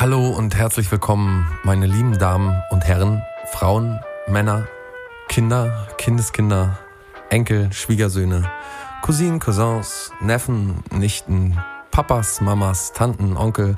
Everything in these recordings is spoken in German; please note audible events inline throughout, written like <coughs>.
Hallo und herzlich willkommen, meine lieben Damen und Herren, Frauen, Männer, Kinder, Kindeskinder, Enkel, Schwiegersöhne, Cousinen, Cousins, Neffen, Nichten, Papas, Mamas, Tanten, Onkel,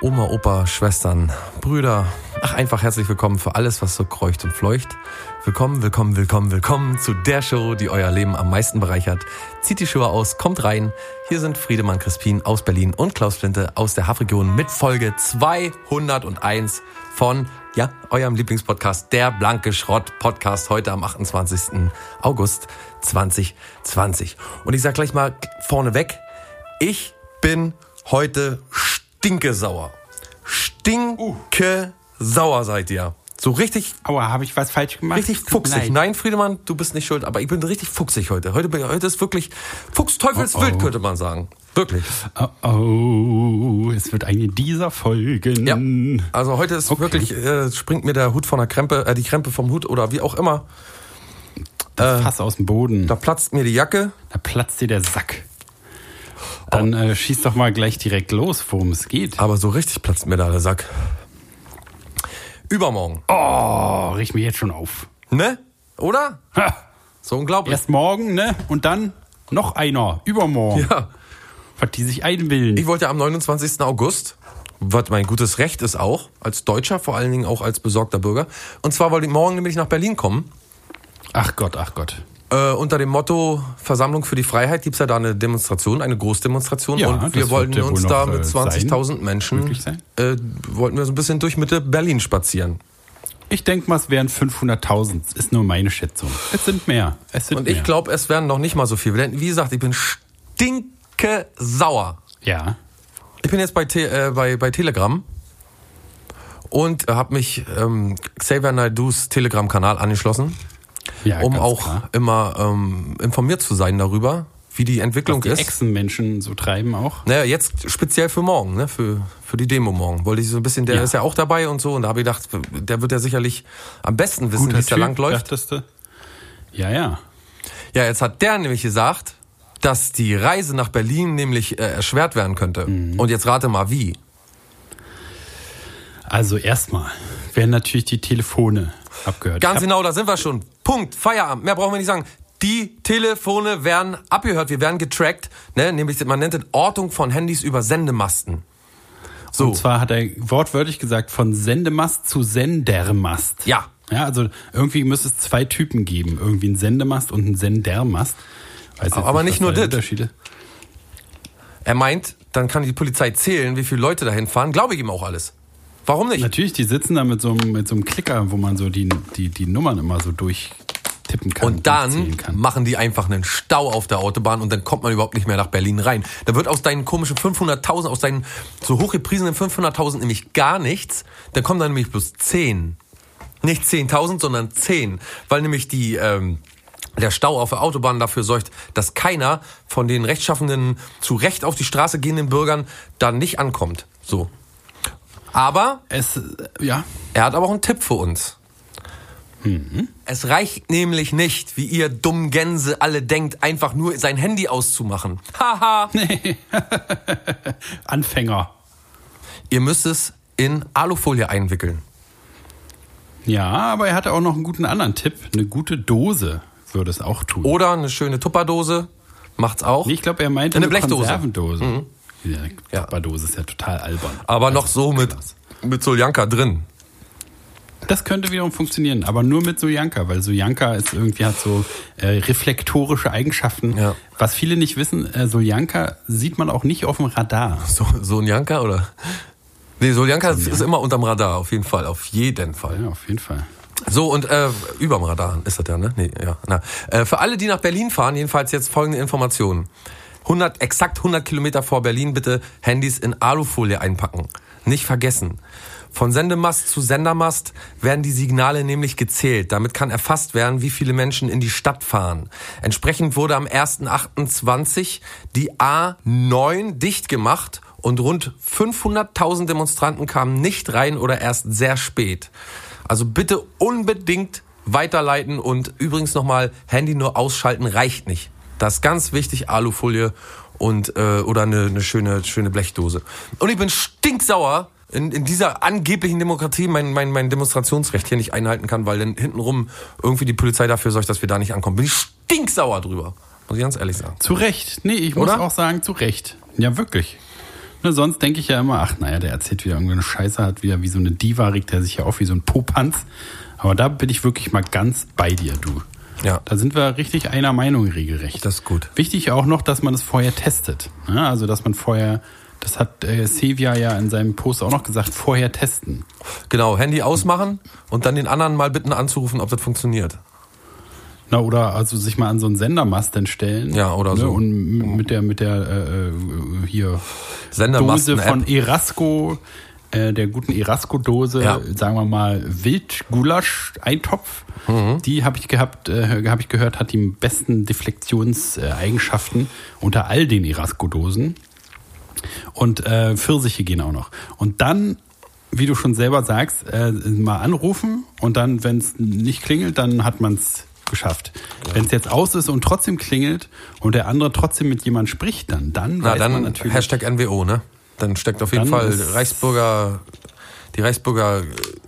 Oma, Opa, Schwestern, Brüder. Ach, einfach herzlich willkommen für alles, was so kreucht und fleucht. Willkommen, willkommen, willkommen, willkommen zu der Show, die euer Leben am meisten bereichert. Zieht die Schuhe aus, kommt rein. Hier sind Friedemann Crispin aus Berlin und Klaus Flinte aus der Hafregion mit Folge 201 von, ja, eurem Lieblingspodcast, der Blanke Schrott Podcast, heute am 28. August 2020. Und ich sag gleich mal vorneweg, ich bin heute stinke sauer. Sauer seid ihr. So richtig, Aua, habe ich was falsch gemacht? richtig fuchsig. Nein, Friedemann, du bist nicht schuld, aber ich bin richtig fuchsig heute. Heute, heute ist wirklich Fuchsteufelswild, Oh, oh. könnte man sagen. Wirklich. Oh, oh, es wird eine dieser Folgen. Ja. Also heute ist Okay. wirklich, äh, springt mir der Hut von der Krempe, äh, die Krempe vom Hut oder wie auch immer. Das Fass aus dem Boden. Da Da, platzt mir die Jacke. platzt dir der Sack. Dann äh, schieß doch mal gleich direkt los, worum es geht. Aber so richtig platzt mir da der Sack. Übermorgen. Oh, riech mich jetzt schon auf. Ne? Oder? Ha. So unglaublich. Erst morgen, ne? Und dann noch einer. Übermorgen. Ja. Was die sich einbilden. Ich wollte am 29. August, was mein gutes Recht ist auch, als Deutscher, vor allen Dingen auch als besorgter Bürger. Und zwar wollte ich morgen nämlich nach Berlin kommen. ach Gott, ach Gott. Äh, unter dem Motto Versammlung für die Freiheit gibt's ja da eine Demonstration, eine Großdemonstration. Ja, und wir wollten ja uns da äh, mit 20.000 Menschen, äh, wollten wir so ein bisschen durch Mitte Berlin spazieren. Ich denke mal, es wären 500.000. Ist nur meine Schätzung. Es sind mehr. Es sind Und ich glaube, es werden noch nicht mal so viel. Denn wie gesagt, ich bin stinke sauer. Ja. Ich bin jetzt bei, Te äh, bei, bei Telegram und habe mich ähm, Xavier Naidus Telegram-Kanal angeschlossen, ja um auch klar. immer ähm, informiert zu sein darüber, wie die Entwicklung Was die ist. Echsenmenschen so treiben auch. Naja, jetzt speziell für morgen, ne? für, für die Demo morgen. Wollte ich so ein bisschen, der Ja. ist ja auch dabei und so. Und da habe ich gedacht, der wird ja sicherlich am besten wissen, wie es da lang läuft. dachtest du? Ja, ja. Ja, jetzt hat der nämlich gesagt, dass die Reise nach Berlin nämlich äh, erschwert werden könnte. Mhm. Und jetzt rate mal wie. Also erstmal werden natürlich die Telefone abgehört. Ganz hab- genau, da sind wir schon. Punkt, Feierabend. Mehr brauchen wir nicht sagen. Die Telefone werden abgehört, wir werden getrackt, ne? nämlich man nennt es Ortung von Handys über Sendemasten. So, Und zwar hat er wortwörtlich gesagt, von Sendemast zu Sendermast. ja. Ja, also irgendwie müsste es zwei Typen geben. Irgendwie ein Sendemast und ein Sendermast. Weiß Aber nicht was nur das. Er meint, dann kann die Polizei zählen, wie viele Leute dahin fahren. Glaube ich ihm auch alles. Warum nicht? Natürlich, die sitzen da mit so, einem, mit so einem Klicker, wo man so die, die, die Nummern immer so durchtippen kann. Und dann kann. machen die einfach einen Stau auf der Autobahn und dann kommt man überhaupt nicht mehr nach Berlin rein. Da wird aus deinen komischen 500.000, aus deinen so hochgepriesenen 500.000 nämlich gar nichts. Dann kommen dann nämlich bloß 10. Nicht 10.000, sondern 10. Weil nämlich die, ähm, der Stau auf der Autobahn dafür sorgt, dass keiner von den rechtschaffenden, zu Recht auf die Straße gehenden Bürgern da nicht ankommt. So. Aber Es, ja, er hat aber auch einen Tipp für uns. Mhm. Es reicht nämlich nicht, wie ihr dummen Gänse alle denkt, einfach nur sein Handy auszumachen. Haha. <laughs> Anfänger. ihr müsst es in Alufolie einwickeln. Ja, aber er hatte auch noch einen guten anderen Tipp. Eine gute Dose würde es auch tun. Oder eine schöne Tupperdose. Macht's auch. Nee, ich glaube, er meinte Eine eine, Blechdose. Konservendose. Ja, Ja. Tupperdose ist ja total albern. aber Also, noch so mit, krass. mit Soljanka drin. Das könnte wiederum funktionieren, aber nur mit Sojanka, weil Sojanka ist irgendwie hat so äh, reflektorische Eigenschaften. Ja. Was viele nicht wissen, äh, Soljanka sieht man auch nicht auf dem Radar. <laughs> So, Soljanka oder? Nee, Soljanka ist immer unterm Radar, auf jeden Fall. Auf jeden Fall. Ja, auf jeden Fall. So, und äh, überm Radar ist das ja, ne? Nee, ja. Na. Äh, für alle, die nach Berlin fahren, jedenfalls jetzt folgende Informationen. 100, exakt 100 Kilometer vor Berlin bitte Handys in Alufolie einpacken. Nicht vergessen. Von Sendemast zu Sendermast werden die Signale nämlich gezählt. Damit kann erfasst werden, wie viele Menschen in die Stadt fahren. Entsprechend wurde am 1.28 die A9 dicht gemacht und rund 500.000 Demonstranten kamen nicht rein oder erst sehr spät. Also bitte unbedingt weiterleiten und übrigens nochmal Handy nur ausschalten reicht nicht. Das ist ganz wichtig, Alufolie und äh, oder eine, eine schöne schöne Blechdose. Und ich bin stinksauer, in, in dieser angeblichen Demokratie mein, mein, mein Demonstrationsrecht hier nicht einhalten kann, weil dann hintenrum irgendwie die Polizei dafür sorgt, dass wir da nicht ankommen. Bin ich stinksauer drüber. Muss ich ganz ehrlich sagen. Zu Recht. Nee, ich muss Oder? auch sagen, zu Recht. Ja, wirklich. Ne, sonst denke ich ja immer, ach naja, der erzählt wieder irgendeine Scheiße, hat wieder wie so eine Diva, regt er sich ja auf wie so ein Popanz. Aber da bin ich wirklich mal ganz bei dir, du. Ja. Da sind wir richtig einer Meinung regelrecht. Das ist gut. Wichtig auch noch, dass man es vorher testet. Ja, also, dass man vorher, das hat äh, Sevia ja in seinem Post auch noch gesagt, vorher testen. Genau, Handy ausmachen und dann den anderen mal bitten anzurufen, ob das funktioniert. Na, oder also sich mal an so einen Sendermast dann stellen. Ja, oder so. Und mit der, mit der äh, äh, hier Sendermasten Dose von. Erasco, äh, der guten Erasco-Dose, Ja. sagen wir mal Wildgulasch-Eintopf. Mhm. Die habe ich gehabt, äh, habe ich gehört, hat die besten Deflektionseigenschaften unter all den Erasco-Dosen. Und äh, Pfirsiche gehen auch noch. Und dann, wie du schon selber sagst, äh, mal anrufen und dann, wenn es nicht klingelt, dann hat man es geschafft. Wenn es jetzt aus ist und trotzdem klingelt und der andere trotzdem mit jemand spricht, dann, dann Na, weiß man dann natürlich. Hashtag NWO, ne? Dann steckt auf jeden Dann Fall Reichsbürger, die Reichsbürger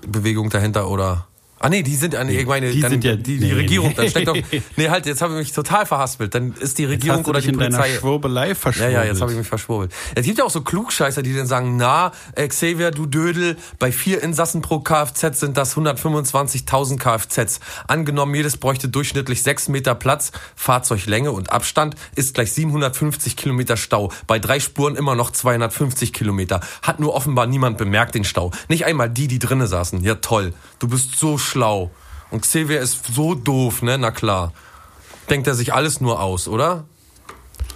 Bewegung dahinter oder. Ah nee, die sind, ah, nee, ich meine, die dann, sind ja- die, die nee, Regierung, nee. dann steckt doch, <laughs> nee, halt, jetzt habe ich mich total verhaspelt. Dann ist die Regierung oder die in Polizei. Schwurbelei Ja, verschwurbelt. ja, jetzt habe ich mich verschwurbelt. Es gibt ja auch so Klugscheißer, die dann sagen, na, äh, Xavier, du Dödel, bei vier Insassen pro Kfz sind das 125.000 Kfz. Angenommen, jedes bräuchte durchschnittlich sechs Meter Platz, Fahrzeuglänge und Abstand ist gleich 750 Kilometer Stau. Bei drei Spuren immer noch 250 Kilometer. Hat nur offenbar niemand bemerkt, den Stau. Nicht einmal die, die drinnen saßen. Ja, toll. Du bist so schlau. Und Xavier ist so doof, ne? Na klar. Denkt er sich alles nur aus, oder?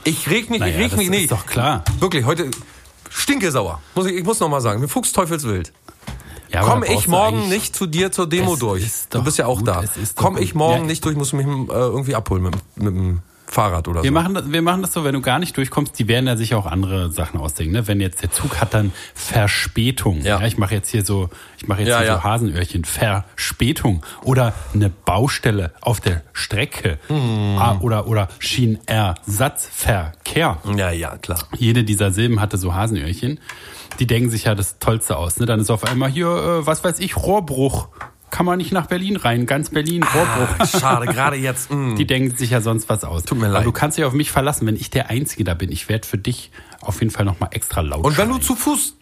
Ich reg mich, Naja, ich reg mich, nee. ist doch klar. Wirklich, heute stinke sauer. Muss ich, ich muss noch mal sagen, mir Fuchs teufelswild. Ja, Komm ich morgen nicht zu dir zur Demo durch. Du bist ja auch gut, da. Komm gut. ich morgen Ja. nicht durch, muss mich äh, irgendwie abholen mit, mit dem Fahrrad oder Wir so. machen, das, wir machen das so, wenn du gar nicht durchkommst, die werden ja sich auch andere Sachen ausdenken. Ne? Wenn jetzt der Zug hat dann Verspätung. Ja. ich mache jetzt hier so, ich mache jetzt Ja, hier ja. so Hasenöhrchen. Verspätung. Oder eine Baustelle auf der Strecke. Hm. Ah, Oder, oder Schienenersatzverkehr. Ja, ja, klar. Jede dieser Silben hatte so Hasenöhrchen. Die denken sich ja das Tollste aus. Ne? Dann ist auf einmal hier, äh, was weiß ich, Rohrbruch. Kann man nicht nach Berlin rein. Ganz Berlin, Rohrbruch. Ah, schade, <laughs> gerade jetzt. mm. Die denken sich ja sonst was aus. Tut mir Aber leid. du kannst dich auf mich verlassen, wenn ich der Einzige da bin. Ich werde für dich auf jeden Fall nochmal extra laut Und wenn du schreien. zu Fuß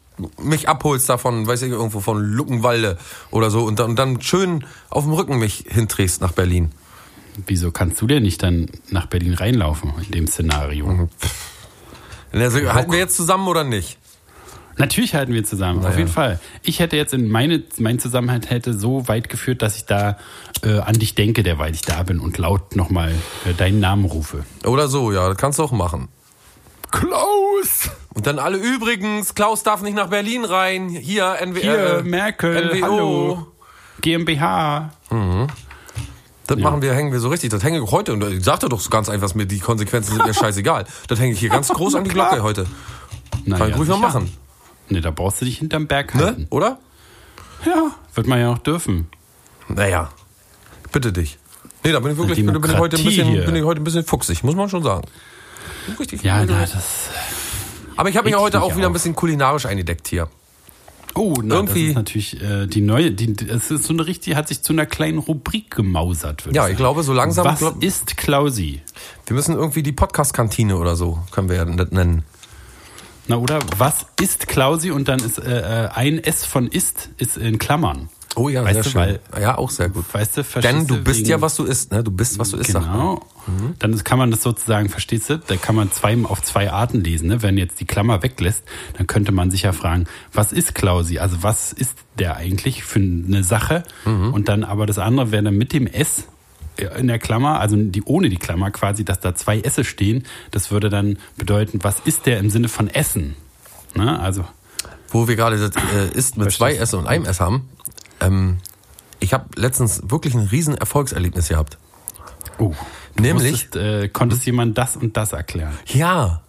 mich abholst davon, weiß ich, irgendwo von Luckenwalde oder so und dann, und dann schön auf dem Rücken mich hinträgst nach Berlin. Wieso kannst du denn nicht dann nach Berlin reinlaufen in dem Szenario? Also, halten wir jetzt zusammen oder nicht? Natürlich halten wir zusammen, auf ja. jeden Fall. Ich hätte jetzt in meine, mein Zusammenhalt hätte so weit geführt, dass ich da äh, an dich denke, derweil ich da bin und laut nochmal äh, deinen Namen rufe. Oder so, ja, das kannst du auch machen. Klaus! Und dann alle übrigens, Klaus darf nicht nach Berlin rein. Hier, NW, Hier, äh, Merkel, NWO. hallo. GmbH. Das machen wir, hängen wir so richtig. Das hänge ich heute. Und ich sagte doch so ganz einfach, mir die Konsequenzen sind mir <laughs> scheißegal. Das hänge ich hier ganz groß an die. Glocke heute. Na Kann ich ruhig sicher. machen. Ne, da brauchst du dich hinterm Berg halten. Ne? Oder? Ja, wird man ja auch dürfen. Naja. Bitte dich. Nee, da bin ich wirklich, bin, bin ich heute ein bisschen, hier. bin ich heute ein bisschen fuchsig, muss man schon sagen. Richtig. Ja, na, das. Aber ich habe mich ja heute auch wieder ein auf. bisschen kulinarisch eingedeckt hier. Oh, na, Irgendwie- das ist natürlich äh, die neue, die, es ist so eine richtig, hat sich zu einer kleinen Rubrik gemausert, Ja, ich sagen. glaube, so langsam. Was glaub, ist Klausi? wir müssen irgendwie die Podcast-Kantine oder so, können wir ja nennen. Na, oder was ist Klausi? Und dann ist äh, äh, ein S von ist, ist in Klammern. Oh ja, Weißt sehr du, schön. weil- ja, auch sehr gut. Weißt du, verstehst Denn du bist wegen- ja, was du isst, ne? Du bist, was du isst. Genau. Dann ist, kann man das sozusagen, verstehst du? Da kann man zwei, auf zwei Arten lesen. Ne? Wenn jetzt die Klammer weglässt, dann könnte man sich ja fragen, was ist Klausi? Also was ist der eigentlich für eine Sache? Mhm. Und dann aber das andere wäre dann mit dem S in der Klammer, also die ohne die Klammer quasi, dass da zwei Esse stehen. Das würde dann bedeuten, was ist der im Sinne von Essen? Ne? Also Wo wir gerade das äh, isst mit zwei S und einem S haben. Ähm, ich habe letztens wirklich ein riesen Erfolgserlebnis gehabt. oh, du Nämlich- wusstest, äh, konntest jemand das und das erklären? Ja.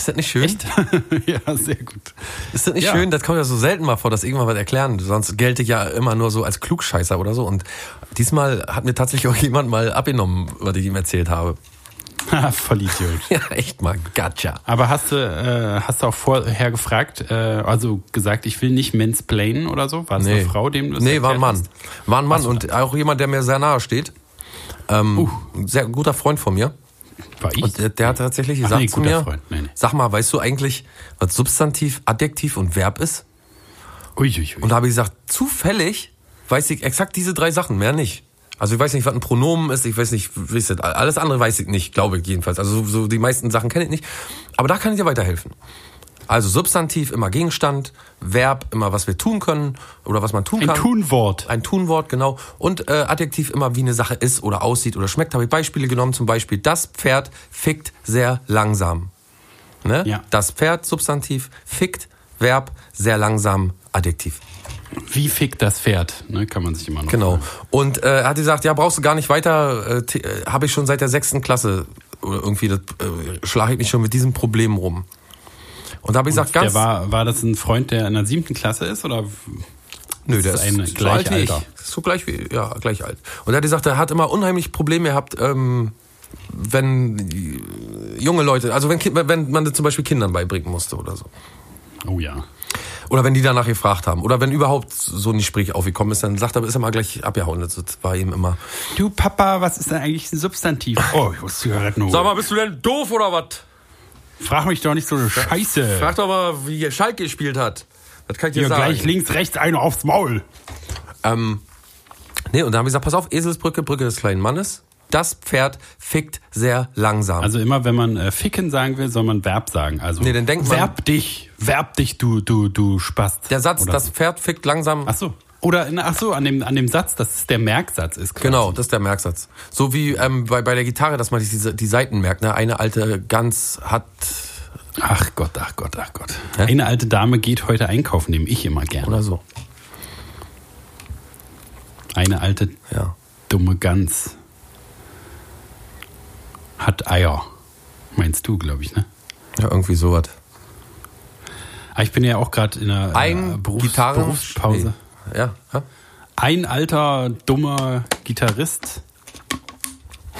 Ist das nicht schön? Echt? <laughs> ja, sehr gut. Ist das nicht Ja. schön? Das kommt ja so selten mal vor, dass irgendwann was erklären. Sonst gelte ich ja immer nur so als Klugscheißer oder so. Und diesmal hat mir tatsächlich auch jemand mal abgenommen, was ich ihm erzählt habe. <laughs> Voll Idiot. <laughs> Ja, echt mal, gotcha. Aber hast du, äh, hast du auch vorher gefragt, äh, also gesagt, ich will nicht mansplainen oder so? War das Nee. eine Frau, dem du das Nee, war ein Mann. hast? War ein Mann und auch jemand, der mir sehr nahe steht. Ähm, Uh. Ein sehr guter Freund von mir. War ich? Und der, der hat tatsächlich Ach gesagt nee, zu mir, Freund. Nee, nee. sag mal, weißt du eigentlich, was Substantiv, Adjektiv und Verb ist? Uiuiui. Und da habe ich gesagt, zufällig weiß ich exakt diese drei Sachen, mehr nicht. Also ich weiß nicht, was ein Pronomen ist, ich weiß nicht, wie ist das? alles andere weiß ich nicht, glaube ich jedenfalls. Also so, so die meisten Sachen kenne ich nicht. Aber da kann ich dir weiterhelfen. Also Substantiv immer Gegenstand, Verb immer was wir tun können oder was man tun Ein kann. Tunwort. Ein Tunwort, genau. Und äh, Adjektiv immer, wie eine Sache ist oder aussieht oder schmeckt. Habe ich Beispiele genommen, zum Beispiel, das Pferd fickt sehr langsam. Ne? Ja. Das Pferd, Substantiv, fickt, Verb, sehr langsam, Adjektiv. Wie fickt das Pferd? Ne, kann man sich immer noch. Genau. Und äh, er hat gesagt, ja, brauchst du gar nicht weiter, äh, äh, habe ich schon seit der sechsten Klasse oder irgendwie, das, äh, schlage ich mich schon mit diesem Problem rum. Und da habe ich gesagt, Der ganz, war, war das ein Freund, der in der siebten Klasse ist? Oder nö, der ist ist, ein so alt wie ich. So gleich wie, ja, gleich alt. Und er hat gesagt, er hat immer unheimlich Probleme gehabt, ähm, wenn junge Leute, also wenn, wenn man das zum Beispiel Kindern beibringen musste oder so. Oh ja. Oder wenn die danach gefragt haben. Oder wenn überhaupt so ein Gespräch aufgekommen ist, dann sagt er, ist er mal gleich abgehauen. Das war ihm immer. Du Papa, was ist denn eigentlich ein Substantiv? Oh, ich muss Zigaretten holen. Sag mal, bist du denn doof oder was? Frag mich doch nicht so eine Scheiße. Frag doch mal, wie Schalke gespielt hat. Das kann ich dir Hier sagen. gleich links, rechts, eine aufs Maul. Ähm, nee, und dann haben wir gesagt, pass auf, Eselsbrücke, Brücke des kleinen Mannes. Das Pferd fickt sehr langsam. Also immer, wenn man äh, ficken sagen will, soll man Verb sagen. Also Nee, dann denkt man- Verb dich, Verb dich, du, du, du Spast. der Satz, Oder das. Pferd fickt langsam. Ach so. Oder in, ach so, an dem, an dem Satz, dass es der Merksatz ist. Quasi. Genau, das ist der Merksatz. So wie ähm, bei, bei der Gitarre, dass man die, die Seiten merkt. Ne? Eine alte Gans hat. Ach Gott, ach Gott, ach Gott. Hä? Eine alte Dame geht heute einkaufen, nehme ich immer gerne. Oder so. Eine alte Ja. dumme Gans hat Eier. Meinst du, glaube ich, ne? Ja, irgendwie sowas. Aber ich bin ja auch gerade in einer äh, Ein Berufs Gitarren Berufspause. Nee. Ja. ja? Ein alter, dummer Gitarrist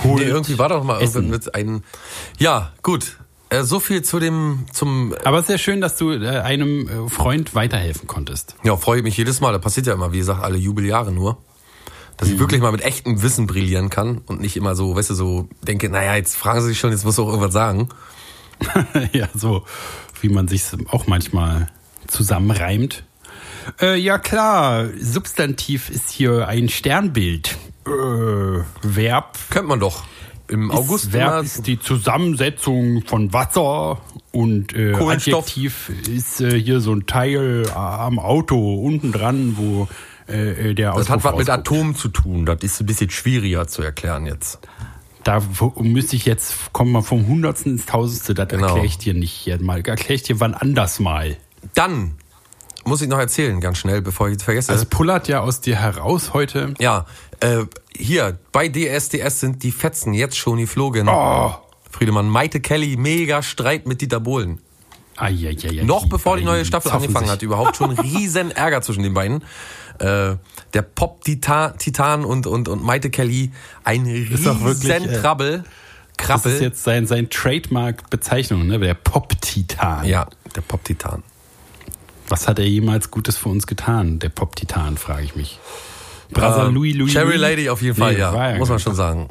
holt Nee, irgendwie war doch mal Essen. mit einem. Ja, gut. Äh, so viel zu dem, zum. Aber sehr schön, dass du äh, einem äh, Freund weiterhelfen konntest. Ja, freue ich mich jedes Mal. Das passiert ja immer, wie gesagt, alle Jubeljahre nur. Dass ich wirklich mal mit echtem Wissen brillieren kann und nicht immer so, weißt du, so denke, naja, jetzt fragen sie sich schon, jetzt musst du auch irgendwas sagen. <laughs> ja, so wie man sich auch manchmal zusammenreimt. Äh, ja klar, Substantiv ist hier ein Sternbild. Äh, Verb Kennt man doch. Im August ist, Verb ist die Zusammensetzung von Wasser und äh, Kohlenstoff. Adjektiv ist äh, hier so ein Teil am Auto unten dran, wo äh, äh, der Das hat was mit. Atomen zu tun. Das ist ein bisschen schwieriger zu erklären jetzt. Da müsste ich jetzt, kommen wir vom Hundertsten ins Tausendste, das Genau. erkläre ich dir nicht mal. Erkläre ich dir wann anders mal. Dann muss ich noch erzählen, ganz schnell, bevor ich es vergesse. Es pullert ja aus dir heraus heute. ja, äh, hier, bei DSDS sind die Fetzen jetzt schon geflogen. Oh. Friedemann, Maite Kelly, mega Streit mit Dieter Bohlen. Eieiei, Noch bevor die neue Staffel angefangen sich. hat, überhaupt schon <laughs> riesen Ärger zwischen den beiden. Äh, der Pop-Titan Titan und, und, und Maite Kelly, ein wirklich, riesen äh, Trabbel. Das Krabbel. ist jetzt sein, sein Trademark-Bezeichnung, ne? Der Pop-Titan. ja, der Pop-Titan. Was hat er jemals Gutes für uns getan, der Pop-Titan, frage ich mich. Brother Ähm, Louis Louis. Cherry? Lady auf jeden Fall, Nee, ja. war Muss man schon sagen.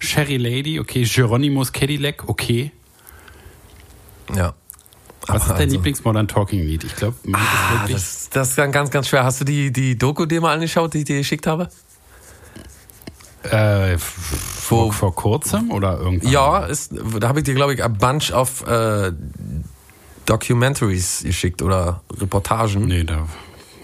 Cherry Lady, okay. Geronimo's Cadillac, okay. Ja. Was ist dein Also- Lieblings-Modern Talking-Lied? Ich glaube, man ist Ah, wirklich. das, das ist ganz, ganz, ganz schwer. Hast du die, die Doku dir mal angeschaut, die ich dir geschickt habe? Äh, vor, vor kurzem oder irgendwann? Ja, ist, da habe ich dir, glaube ich, a bunch of äh, Documentaries geschickt oder Reportagen. Nee, da.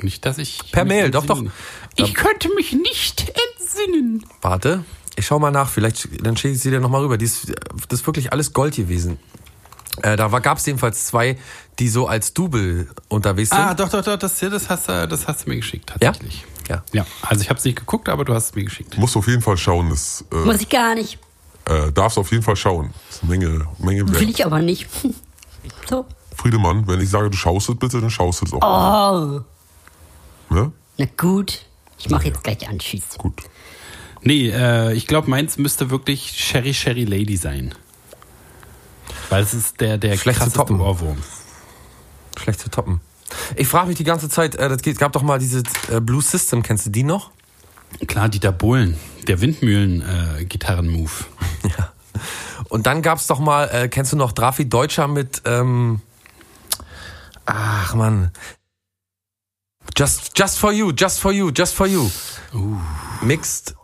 Nicht, dass ich. Per Mail, doch, entsinnen- Ich könnte mich nicht entsinnen. Warte, ich schau mal nach, vielleicht, dann schicke ich sie dir nochmal rüber. Die ist, das ist wirklich alles Gold gewesen. Äh, da gab es jedenfalls zwei, die so als Double unterwegs sind. Ah, doch, doch, doch, das, das, hast, du- das hast du mir geschickt, tatsächlich. Ja. Ja, also ich habe es nicht geguckt, aber du hast es mir geschickt. Musst auf jeden Fall schauen. Das äh, Muss ich gar nicht. äh, darfst auf jeden Fall schauen. Das ist eine Menge, Menge Will ich aber nicht. <laughs> So. Friedemann, wenn ich sage, du schaust es bitte, dann schaust du es auch. Oh, Ne? na gut. Ich mache jetzt gleich an. Tschüss. Gut. Nee, äh, ich glaube, meins müsste wirklich Sherry Sherry Lady sein. Weil es ist der, der Schlecht zu krasseste toppen. Ohrwurm. Schlecht zu toppen. Ich frage mich die ganze Zeit, äh, das geht- gab doch mal diese äh, Blue System, kennst du die noch? Klar, Dieter Bohlen, der Windmühlen-Gitarren-Move. <laughs> Ja. Und dann gab's doch mal, äh, kennst du noch Drafi Deutscher mit, ähm, ach man, Just, just for you, just for you, just for you. Mixed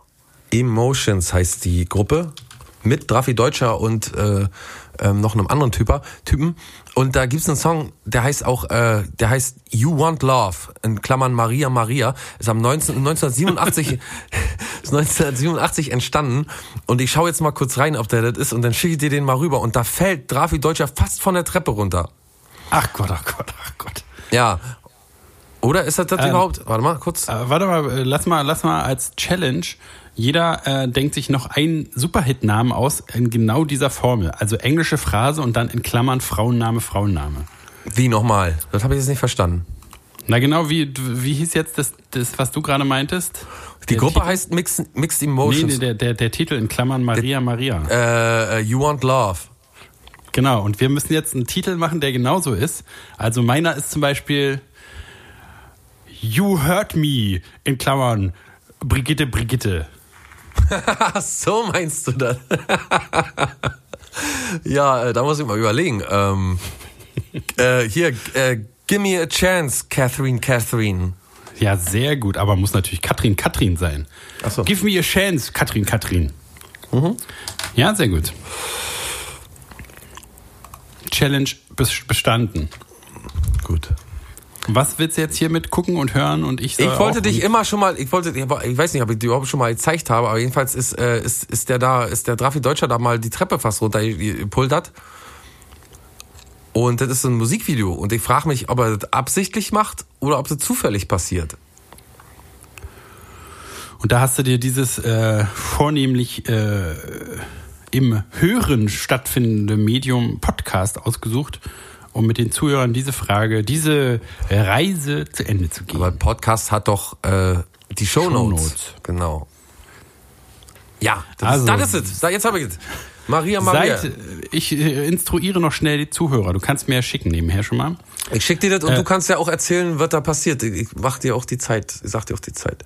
Emotions heißt die Gruppe mit Drafi Deutscher und äh, ähm, noch einem anderen Typer, Typen. Und da gibt's einen Song, der heißt auch, äh, der heißt You Want Love, in Klammern Maria Maria, ist am 19, 1987, <laughs> ist 1987 entstanden. Und ich schaue jetzt mal kurz rein, ob der das ist, und dann schicke ich dir den mal rüber. Und da fällt Drafi Deutscher fast von der Treppe runter. Ach Gott, ach Gott, ach Gott. Ja. Oder ist das das Ähm, überhaupt? Warte mal, kurz. Äh, warte mal, äh, lass mal, lass mal als Challenge. Jeder äh, denkt sich noch einen Superhit-Namen aus in genau dieser Formel. Also englische Phrase und dann in Klammern Frauenname, Frauenname. Wie nochmal? Das habe ich jetzt nicht verstanden. Na genau, wie, wie hieß jetzt das, das was du gerade meintest? Die Der Gruppe Titel? heißt Mixed, Mixed Emotions. nee, der, der, der Titel in Klammern Maria Maria. äh, äh, you Want Love. Genau, und wir müssen jetzt einen Titel machen, der genauso ist. Also meiner ist zum Beispiel You Hurt Me in Klammern Brigitte Brigitte. <laughs> So meinst du das? <laughs> ja, äh, da muss ich mal überlegen. Ähm, äh, hier, äh, Give me a chance, Catherine, Catherine. Ja, sehr gut, aber muss natürlich Katrin Katrin sein. Ach so. Give me a chance, Katrin Katrin. Ja, sehr gut. Challenge bes- bestanden. Gut. Was willst du jetzt hier mit gucken und hören und ich Ich wollte dich immer schon mal, ich wollte, ich weiß nicht, ob ich dir überhaupt schon mal gezeigt habe, aber jedenfalls ist, äh, ist, ist der da, ist der Drafi Deutscher da mal die Treppe fast runtergepultert. Und das ist so ein Musikvideo. Und ich frage mich, ob er das absichtlich macht oder ob das zufällig passiert. Und da hast du dir dieses äh, vornehmlich äh, im Hören stattfindende Medium Podcast ausgesucht, um mit den Zuhörern diese Frage, diese Reise zu Ende zu gehen. Aber ein Podcast hat doch äh, die Shownotes. Shownotes. Genau. Ja, das, Also- ist, das ist es. Da, Jetzt habe ich es. Maria Maria. Seit, ich äh, instruiere noch schnell die Zuhörer. Du kannst mir ja schicken nebenher schon mal. ich schicke dir das und Äh. du kannst ja auch erzählen, was da passiert. Ich ich mach dir auch die Zeit. Ich sag dir auch die Zeit.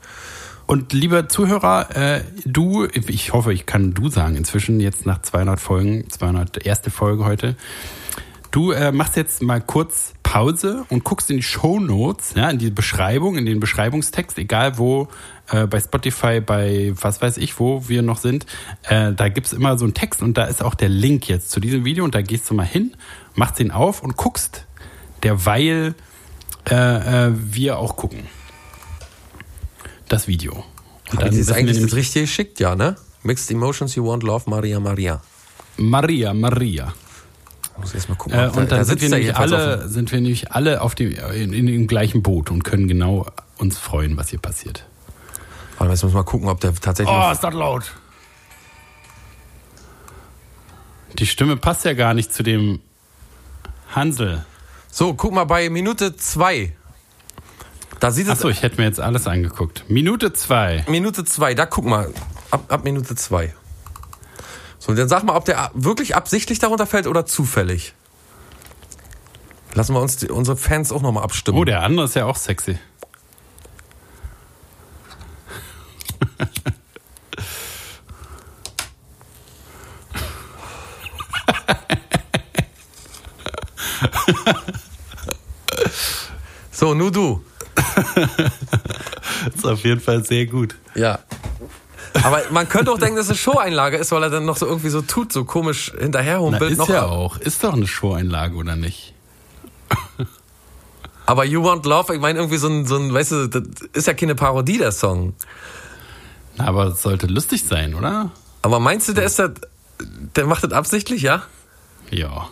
Und lieber Zuhörer, äh, du, ich hoffe, ich kann du sagen inzwischen, jetzt nach 200 Folgen, 200 erste Folge heute, du äh, machst jetzt mal kurz Pause und guckst in die Show Notes, ja, in die Beschreibung, in den Beschreibungstext, egal wo, äh, bei Spotify, bei was weiß ich, wo wir noch sind, äh, da gibt's immer so einen Text und da ist auch der Link jetzt zu diesem Video und da gehst du mal hin, machst den auf und guckst, derweil äh, äh, wir auch gucken. Das Video. Und ich das wir eigentlich Richtige geschickt? Ja, ne? Mixed Emotions, You Want Love, Maria Maria. Maria, Maria. Muss erst mal gucken. Äh, da- und dann da sind wir, nämlich alle, sind wir nämlich alle auf dem, in, in dem gleichen Boot und können genau uns freuen, was hier passiert. Warte, jetzt muss mal gucken, ob der tatsächlich. Oh, ist das laut. Die Stimme passt ja gar nicht zu dem Hansel. So, guck mal bei Minute zwei. Da sieht es. Achso, ich hätte mir jetzt alles angeguckt. Minute zwei. Minute zwei, da guck mal. Ab, ab Minute zwei. So, und dann sag mal, ob der wirklich absichtlich darunter fällt oder zufällig. Lassen wir uns die, unsere Fans auch nochmal abstimmen. Oh, der andere ist ja auch sexy. So, nur du. <laughs> ist auf jeden Fall sehr gut. Ja. Aber man könnte auch denken, dass es eine Show-Einlage ist, weil er dann noch so irgendwie so tut, so komisch Na, hinterherhumpelt. ist noch ja auch. Ist doch eine Show-Einlage, oder nicht? <laughs> Aber You Want Love, ich meine irgendwie so ein, so ein, weißt du, das ist ja keine Parodie, der Song. Na, aber es sollte lustig sein, oder? Aber meinst du, der ist da, der macht das absichtlich, ja? Ja.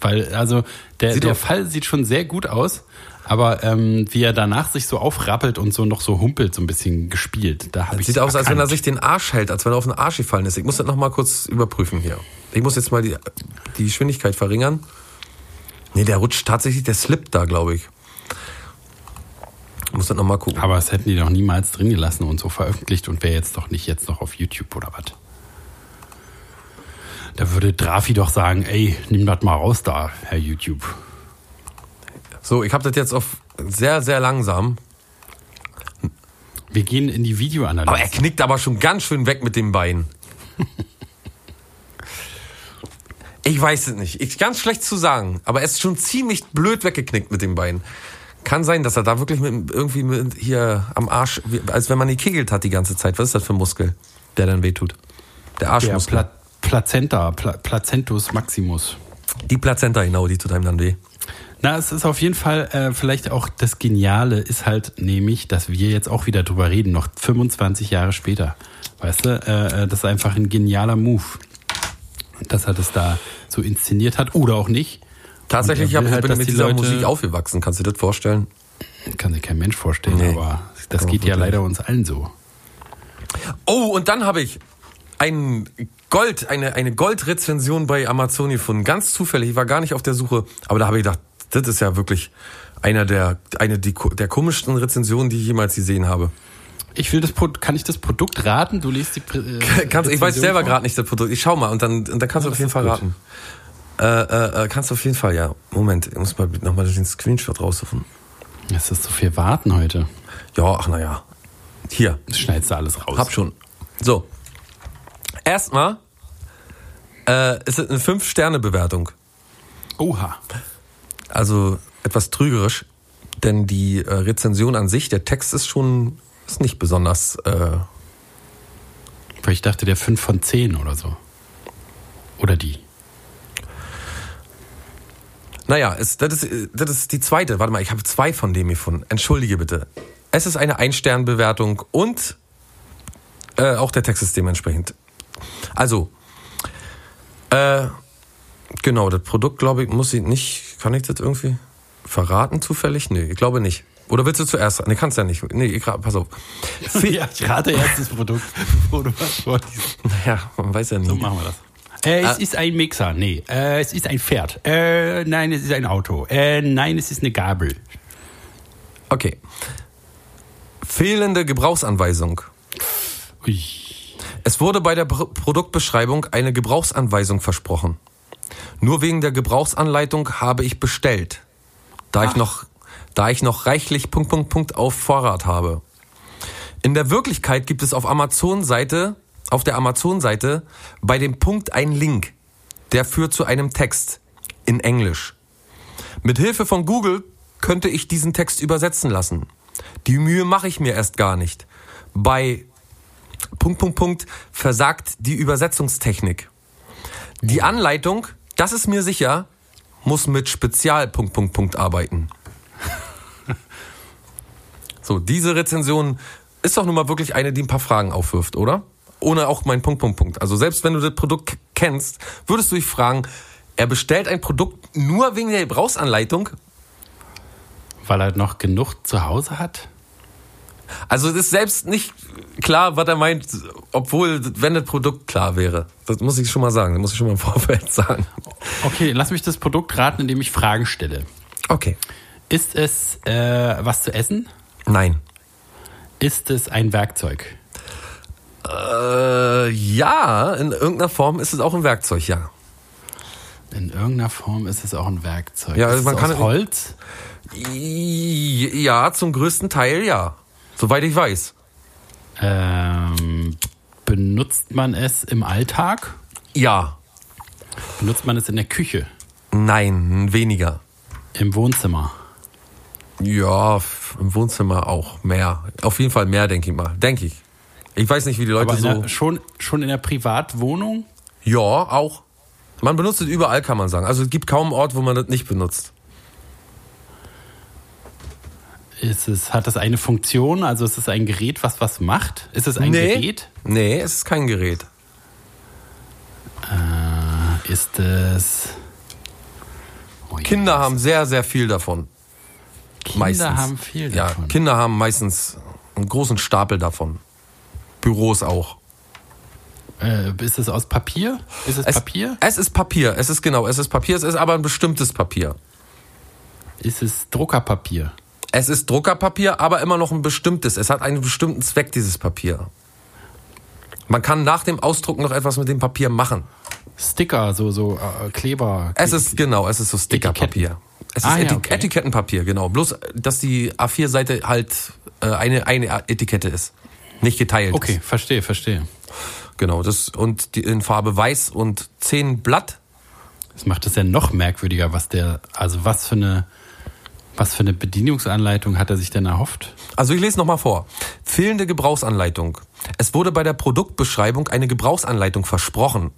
Weil, also, der, Sieht der Fall sieht schon sehr gut aus, aber ähm, wie er danach sich so aufrappelt und so noch so humpelt, so ein bisschen gespielt. Da ich Sieht aus, als wenn er sich den Arsch hält, als wenn er auf den Arsch gefallen ist. Ich muss das noch mal kurz überprüfen hier. Ich muss jetzt mal die, die Geschwindigkeit verringern. Nee, der rutscht tatsächlich, der slippt da, glaube ich. Ich muss das noch mal gucken. Aber das hätten die doch niemals drin gelassen und so veröffentlicht und wäre jetzt doch nicht jetzt noch auf YouTube oder was. Da würde Drafi doch sagen, ey, nimm das mal raus da, Herr YouTube. So, ich habe das jetzt auf sehr, sehr langsam. Wir gehen in die Videoanalyse. Aber er knickt aber schon ganz schön weg mit dem Bein. Ich weiß es nicht. Ich, ganz schlecht zu sagen. Aber er ist schon ziemlich blöd weggeknickt mit dem Bein. Kann sein, dass er da wirklich mit, irgendwie mit hier am Arsch, als wenn man ihn kegelt hat die ganze Zeit. Was ist das für ein Muskel, der dann wehtut? Der der Arschmuskel. Pla Plazenta, Pla Placentus Maximus. die Plazenta, genau, die tut einem dann weh. Na, es ist auf jeden Fall äh, vielleicht auch das Geniale ist halt nämlich, dass wir jetzt auch wieder drüber reden, noch 25 Jahre später. Weißt du, äh, äh, das ist einfach ein genialer Move, dass er das da so inszeniert hat oder auch nicht. Tatsächlich hab, will halt, bin ich dass mit die dieser Leute- Musik aufgewachsen. Kannst du dir das vorstellen? Kann sich kein Mensch vorstellen, Nee. aber das geht ja leider uns allen so. Oh, und dann habe ich ein Gold, eine, eine Goldrezension bei Amazon gefunden. Ganz zufällig. Ich war gar nicht auf der Suche. Aber da habe ich gedacht, das ist ja wirklich einer der, eine der komischsten Rezensionen, die ich jemals gesehen habe. Ich will das kann ich das Produkt raten? Du liest die äh, Kannst, ich weiß selber gerade nicht das Produkt. Ich schau mal und dann, und dann kannst du Ja, auf jeden Fall ist raten. Äh, äh, äh, kannst du auf jeden Fall, ja. Moment, ich muss mal nochmal den Screenshot raussuchen. Es ist so viel warten heute. Ja, ach naja. Hier. Das schneidest du alles raus. Hab schon. So. Erstmal äh, ist es eine 5-Sterne-Bewertung. Oha. Also etwas trügerisch, denn die äh, Rezension an sich, der Text ist schon ist nicht besonders. Äh, Weil ich dachte, der 5 von 10 oder so. Oder die. naja, ist, das, ist, das ist die zweite. Warte mal, ich habe zwei von dem gefunden. Entschuldige bitte. Es ist eine Ein-Stern-Bewertung und äh, auch der Text ist dementsprechend. Also, äh, genau, das Produkt, glaube ich, muss ich nicht. Kann ich das irgendwie verraten zufällig? Nee, ich glaube nicht. Oder willst du zuerst? Nee, kannst ja nicht. Nee, ich, pass auf. <laughs> Ja, ich rate erst das Produkt, <laughs> bevor du was vorliest. Ja, man weiß ja nie. So machen wir das. Äh, Ah. es ist ein Mixer. Nee, äh, es ist ein Pferd. Äh, nein, es ist ein Auto. Äh, nein, es ist eine Gabel. Okay. Fehlende Gebrauchsanweisung. Ui. Es wurde bei der Pro Produktbeschreibung eine Gebrauchsanweisung versprochen. Nur wegen der Gebrauchsanleitung habe ich bestellt, da ich noch, da ich noch reichlich Punkt Punkt Punkt auf Vorrat habe. In der Wirklichkeit gibt es auf Amazon-Seite, auf der Amazon-Seite bei dem Punkt einen Link, der führt zu einem Text in Englisch. Mit Hilfe von Google könnte ich diesen Text übersetzen lassen. Die Mühe mache ich mir erst gar nicht. Bei Punkt, Punkt, Punkt, versagt die Übersetzungstechnik. Die Anleitung, das ist mir sicher, muss mit Spezial, Punkt, Punkt, Punkt arbeiten. <laughs> So, diese Rezension ist doch nun mal wirklich eine, die ein paar Fragen aufwirft, oder? Ohne auch mein Punkt, Punkt, Punkt. Also selbst wenn du das Produkt kennst, würdest du dich fragen, er bestellt ein Produkt nur wegen der Gebrauchsanleitung? Weil er noch genug zu Hause hat? Also es ist selbst nicht klar, was er meint, obwohl, wenn das Produkt klar wäre. Das muss ich schon mal sagen, das muss ich schon mal im Vorfeld <laughs> sagen. Okay, lass mich das Produkt raten, indem ich Fragen stelle. Okay. Ist es äh, was zu essen? Nein. Ist es ein Werkzeug? Äh, ja, in irgendeiner Form ist es auch ein Werkzeug, ja. In irgendeiner Form ist es auch ein Werkzeug. Ja, ist man es kann- aus Holz? Ja, zum größten Teil ja. Soweit ich weiß. Ähm, benutzt man es im Alltag? Ja. Benutzt man es in der Küche? Nein, weniger. Im Wohnzimmer? Ja, im Wohnzimmer auch mehr. Auf jeden Fall mehr, denke ich mal. Denke ich. Ich weiß nicht, wie die Leute Aber so. der, schon, schon in der Privatwohnung? Ja, auch. Man benutzt es überall, kann man sagen. Also es gibt kaum einen Ort, wo man das nicht benutzt. Ist es, hat es eine Funktion? Also ist es ein Gerät, was was macht? Ist es ein nee. Gerät? Nee, es ist kein Gerät. Ist es. Oh. Kinder haben sehr, sehr viel davon. Kinder meistens. haben viel Ja, davon. Kinder haben meistens einen großen Stapel davon. Büros auch. Äh, ist es aus Papier? Ist es, Es, Papier? Es ist Papier. Es ist genau, es ist Papier. Es ist aber ein bestimmtes Papier. Ist es Druckerpapier? Es ist Druckerpapier, aber immer noch ein bestimmtes. Es hat einen bestimmten Zweck, dieses Papier. Man kann nach dem Ausdrucken noch etwas mit dem Papier machen. Sticker, so, so äh, Kleber. Es ist genau, es ist so Stickerpapier. Es ist Ah, ja, Etik okay. Etikettenpapier, genau. Bloß, dass die A4-Seite halt äh, eine, eine Etikette ist. Nicht geteilt. Okay, Ist. verstehe, verstehe. Genau, das und die in Farbe weiß und 10 Blatt. Das macht es ja noch merkwürdiger, was der, also was für eine, was für eine Bedienungsanleitung hat er sich denn erhofft? Also ich lese nochmal vor. Fehlende Gebrauchsanleitung. Es wurde bei der Produktbeschreibung eine Gebrauchsanleitung versprochen.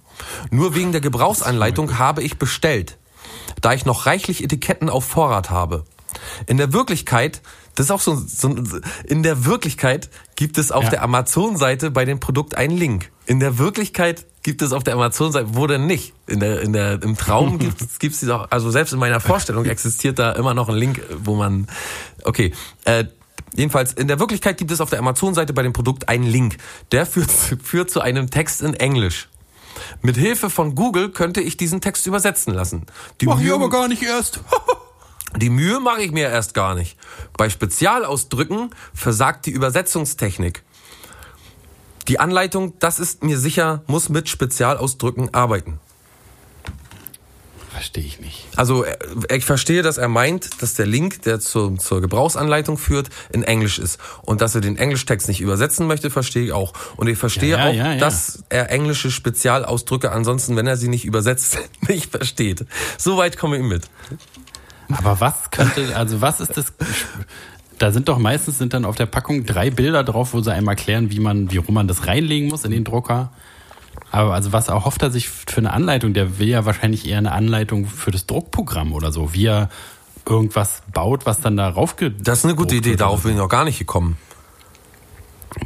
Nur wegen der Gebrauchsanleitung habe ich bestellt, da ich noch reichlich Etiketten auf Vorrat habe. In der Wirklichkeit, das ist auch so, so in der Wirklichkeit gibt es auf Ja. der Amazon-Seite bei dem Produkt einen Link. In der Wirklichkeit gibt es auf der Amazon-Seite, wo denn nicht? In der, in der, im Traum <laughs> gibt es gibt's die doch, also selbst in meiner Vorstellung existiert da immer noch ein Link, wo man, okay, äh, Jedenfalls, in der Wirklichkeit gibt es auf der Amazon-Seite bei dem Produkt einen Link. Der führt, <laughs> führt zu einem Text in Englisch. Mit Hilfe von Google könnte ich diesen Text übersetzen lassen. Die Mühe- gar nicht erst. <laughs> die Mühe mache ich mir erst gar nicht. Bei Spezialausdrücken versagt die Übersetzungstechnik. Die Anleitung, das ist mir sicher, muss mit Spezialausdrücken arbeiten. Verstehe ich nicht. Also äh, ich verstehe, dass er meint, dass der Link, der zur, zur Gebrauchsanleitung führt, in Englisch ist. Und dass er den Englischtext nicht übersetzen möchte, verstehe ich auch. Und ich verstehe Ja, ja, auch, ja, ja. dass er englische Spezialausdrücke ansonsten, wenn er sie nicht übersetzt, <laughs> nicht versteht. Soweit komme ich mit. Aber was könnte, also was ist das? Da sind doch meistens sind dann auf der Packung drei Bilder drauf, wo sie einem erklären, wie man, wie rum man das reinlegen muss in den Drucker. Aber also was erhofft er sich für eine Anleitung? Der will ja wahrscheinlich eher eine Anleitung für das Druckprogramm oder so, wie er irgendwas baut, was dann da rauf Das ist eine gute Idee, darauf bin ich noch gar nicht gekommen.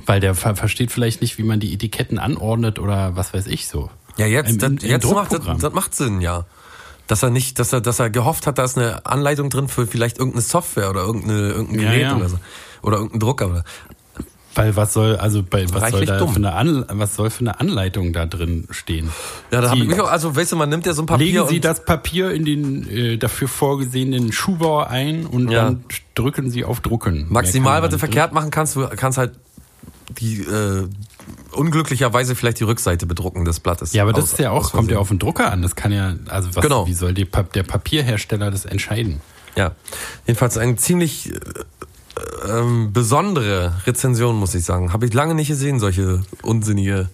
Weil der ver versteht vielleicht nicht, wie man die Etiketten anordnet oder was weiß ich so. Ja, jetzt, Im- das, im jetzt macht das, das macht Sinn, ja. Dass er nicht, dass er, dass er gehofft hat, da ist eine Anleitung drin für vielleicht irgendeine Software oder irgendeine, irgendein Ja, Gerät ja. oder so. Oder irgendein Drucker. Oder. Weil was soll, also bei, was soll Reichlich da dumm. für eine, An was soll für eine Anleitung da drin stehen? Ja, da habe ich mich auch, also weißt du, man nimmt ja so ein Papier Legen Sie das Papier in den äh, dafür vorgesehenen Schuhbau ein und Ja. dann drücken Sie auf Drucken. maximal, was du verkehrt machen kannst, du kannst halt die äh, unglücklicherweise vielleicht die Rückseite bedrucken des Blattes. Ja, aber das Aus- ist ja auch, kommt ja auf den Drucker an. Das kann ja, also was, Genau. wie soll die, der Papierhersteller das entscheiden? Ja, jedenfalls eine ziemlich äh, ähm, besondere Rezension, muss ich sagen. Habe ich lange nicht gesehen, solche unsinnige.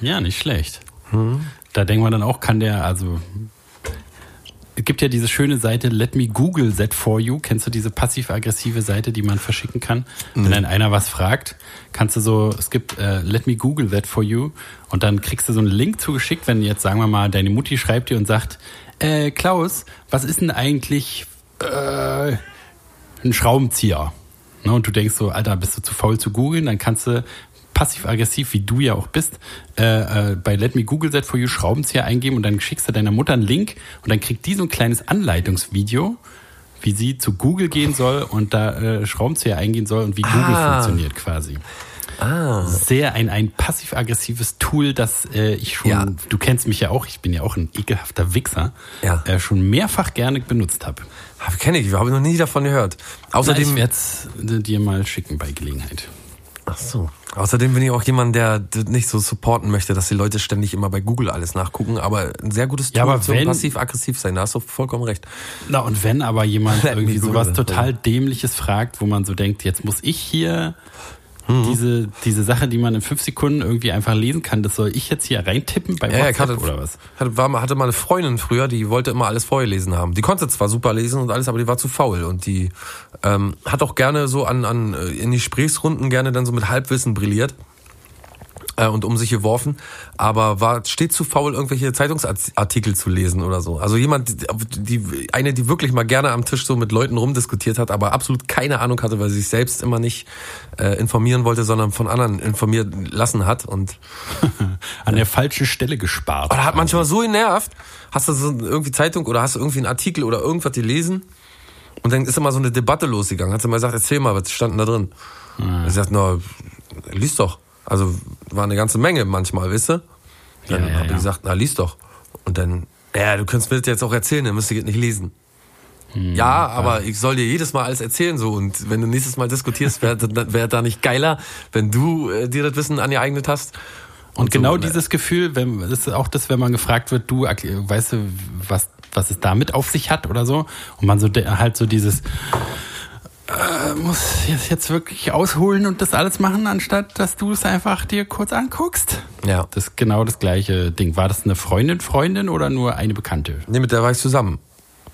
Ja, nicht schlecht. Hm. Da denkt man dann auch, kann der, also es gibt ja diese schöne Seite Let Me Google That For You. Kennst du diese passiv-aggressive Seite, die man verschicken kann? Wenn dann einer was fragt, kannst du so, es gibt äh, Let Me Google That For You und dann kriegst du so einen Link zugeschickt, wenn jetzt, sagen wir mal, deine Mutti schreibt dir und sagt, äh, Klaus, was ist denn eigentlich äh, ein Schraubenzieher? Ne, und du denkst so, Alter, bist du zu faul zu googeln? Dann kannst du passiv-aggressiv, wie du ja auch bist, äh, äh, bei Let Me Google That For You Schraubenzieher eingeben und dann schickst du deiner Mutter einen Link und dann kriegt die so ein kleines Anleitungsvideo, wie sie zu Google gehen soll und da äh, Schraubenzieher eingehen soll und wie Google Ah. funktioniert quasi. Ah. Sehr ein, ein passiv-aggressives Tool, das äh, ich schon, Ja. du kennst mich ja auch, ich bin ja auch ein ekelhafter Wichser, Ja. äh, schon mehrfach gerne benutzt habe. Kenne ich, habe noch nie davon gehört. Na, ich Außerdem, werde es dir mal schicken bei Gelegenheit. Ach so. Außerdem bin ich auch jemand, der nicht so supporten möchte, dass die Leute ständig immer bei Google alles nachgucken, aber ein sehr gutes Tool Ja, aber zum passiv-aggressiv sein, da hast du vollkommen recht. Na, und wenn aber jemand <laughs> irgendwie sowas total Dämliches fragt, wo man so denkt, jetzt muss ich hier Mhm. diese, diese Sache, die man in fünf Sekunden irgendwie einfach lesen kann, das soll ich jetzt hier reintippen bei Ja, ja, WhatsApp ich hatte, oder was? Hatte, war, mal- hatte mal eine Freundin früher, die wollte immer alles vorgelesen haben. Die konnte zwar super lesen und alles, aber die war zu faul. Und die ähm, hat auch gerne so an, an äh, in die Gesprächsrunden gerne dann so mit Halbwissen brilliert und um sich geworfen, aber war stets zu faul, irgendwelche Zeitungsartikel zu lesen oder so. Also jemand, die, eine, die wirklich mal gerne am Tisch so mit Leuten rumdiskutiert hat, aber absolut keine Ahnung hatte, weil sie sich selbst immer nicht äh, informieren wollte, sondern von anderen informieren lassen hat und <laughs> An der falschen Stelle gespart. oder hat manchmal so genervt, hast du so irgendwie Zeitung oder hast du irgendwie einen Artikel oder irgendwas gelesen und dann ist immer so eine Debatte losgegangen. Hat sie mal gesagt, erzähl mal, was stand denn da drin? Ich sagt, na, lies doch. Also war eine ganze Menge manchmal, wisst ihr? Dann Ja, ja, habe ich ja. gesagt, na, lies doch. Und dann, ja, du könntest mir das jetzt auch erzählen, dann müsst ihr das nicht lesen. Hm, ja, aber ich soll dir jedes Mal alles erzählen so und wenn du nächstes Mal diskutierst, wäre wär da nicht geiler, wenn du äh, dir das Wissen angeeignet hast. Und, genau so, ne? dieses Gefühl, wenn, das ist auch das, wenn man gefragt wird, du, weißt du, was, was es damit auf sich hat oder so. Und man so halt so dieses, äh, muss jetzt, jetzt wirklich ausholen und das alles machen, anstatt dass du es einfach dir kurz anguckst. Ja. Das ist genau das gleiche Ding. War das eine Freundin, Freundin oder nur eine Bekannte? Nee, mit der war ich zusammen.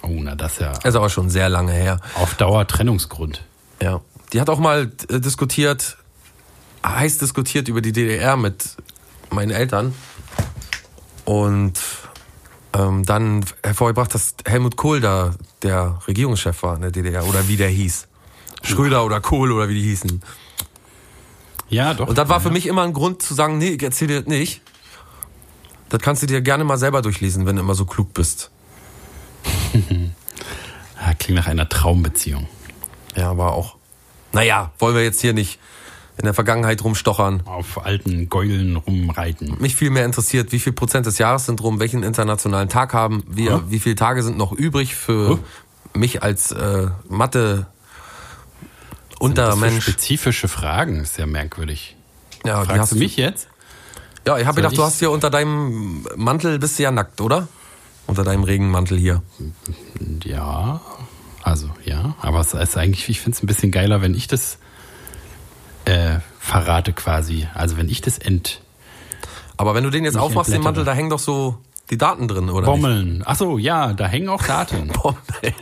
Oh, na, das ja Ist aber schon sehr lange her. auf Dauer Trennungsgrund. Ja. Die hat auch mal äh, diskutiert, heiß diskutiert über die DDR mit meinen Eltern. Und ähm, dann hervorgebracht, dass Helmut Kohl da der Regierungschef war in der DDR oder wie der hieß. Schröder oder Kohl oder wie die hießen. Ja, doch. Und das war für mich immer ein Grund zu sagen, nee, ich erzähl dir das nicht. Das kannst du dir gerne mal selber durchlesen, wenn du immer so klug bist. <laughs> Klingt nach einer Traumbeziehung. Ja, aber auch. Naja, wollen wir jetzt hier nicht in der Vergangenheit rumstochern. Auf alten Gäulen rumreiten. Mich viel mehr interessiert, wie viel Prozent des Jahres sind rum, welchen internationalen Tag haben wir, Huh? wie viele Tage sind noch übrig für Huh? mich als äh, Mathe Das Untermensch. für spezifische Fragen ist ja merkwürdig. Ja, Fragst hast du mich jetzt? Ja, ich habe gedacht, du ich- hast hier unter deinem Mantel bist du ja nackt, oder? Unter deinem Regenmantel hier. Ja, also ja, aber es ist eigentlich, ich finde es ein bisschen geiler, wenn ich das äh, verrate quasi. Also wenn ich das ent Aber wenn du den jetzt aufmachst, den. Mantel, da hängen doch so die Daten drin, oder? bommeln. Ach so, ja, da hängen auch Daten. <laughs> Bommeln.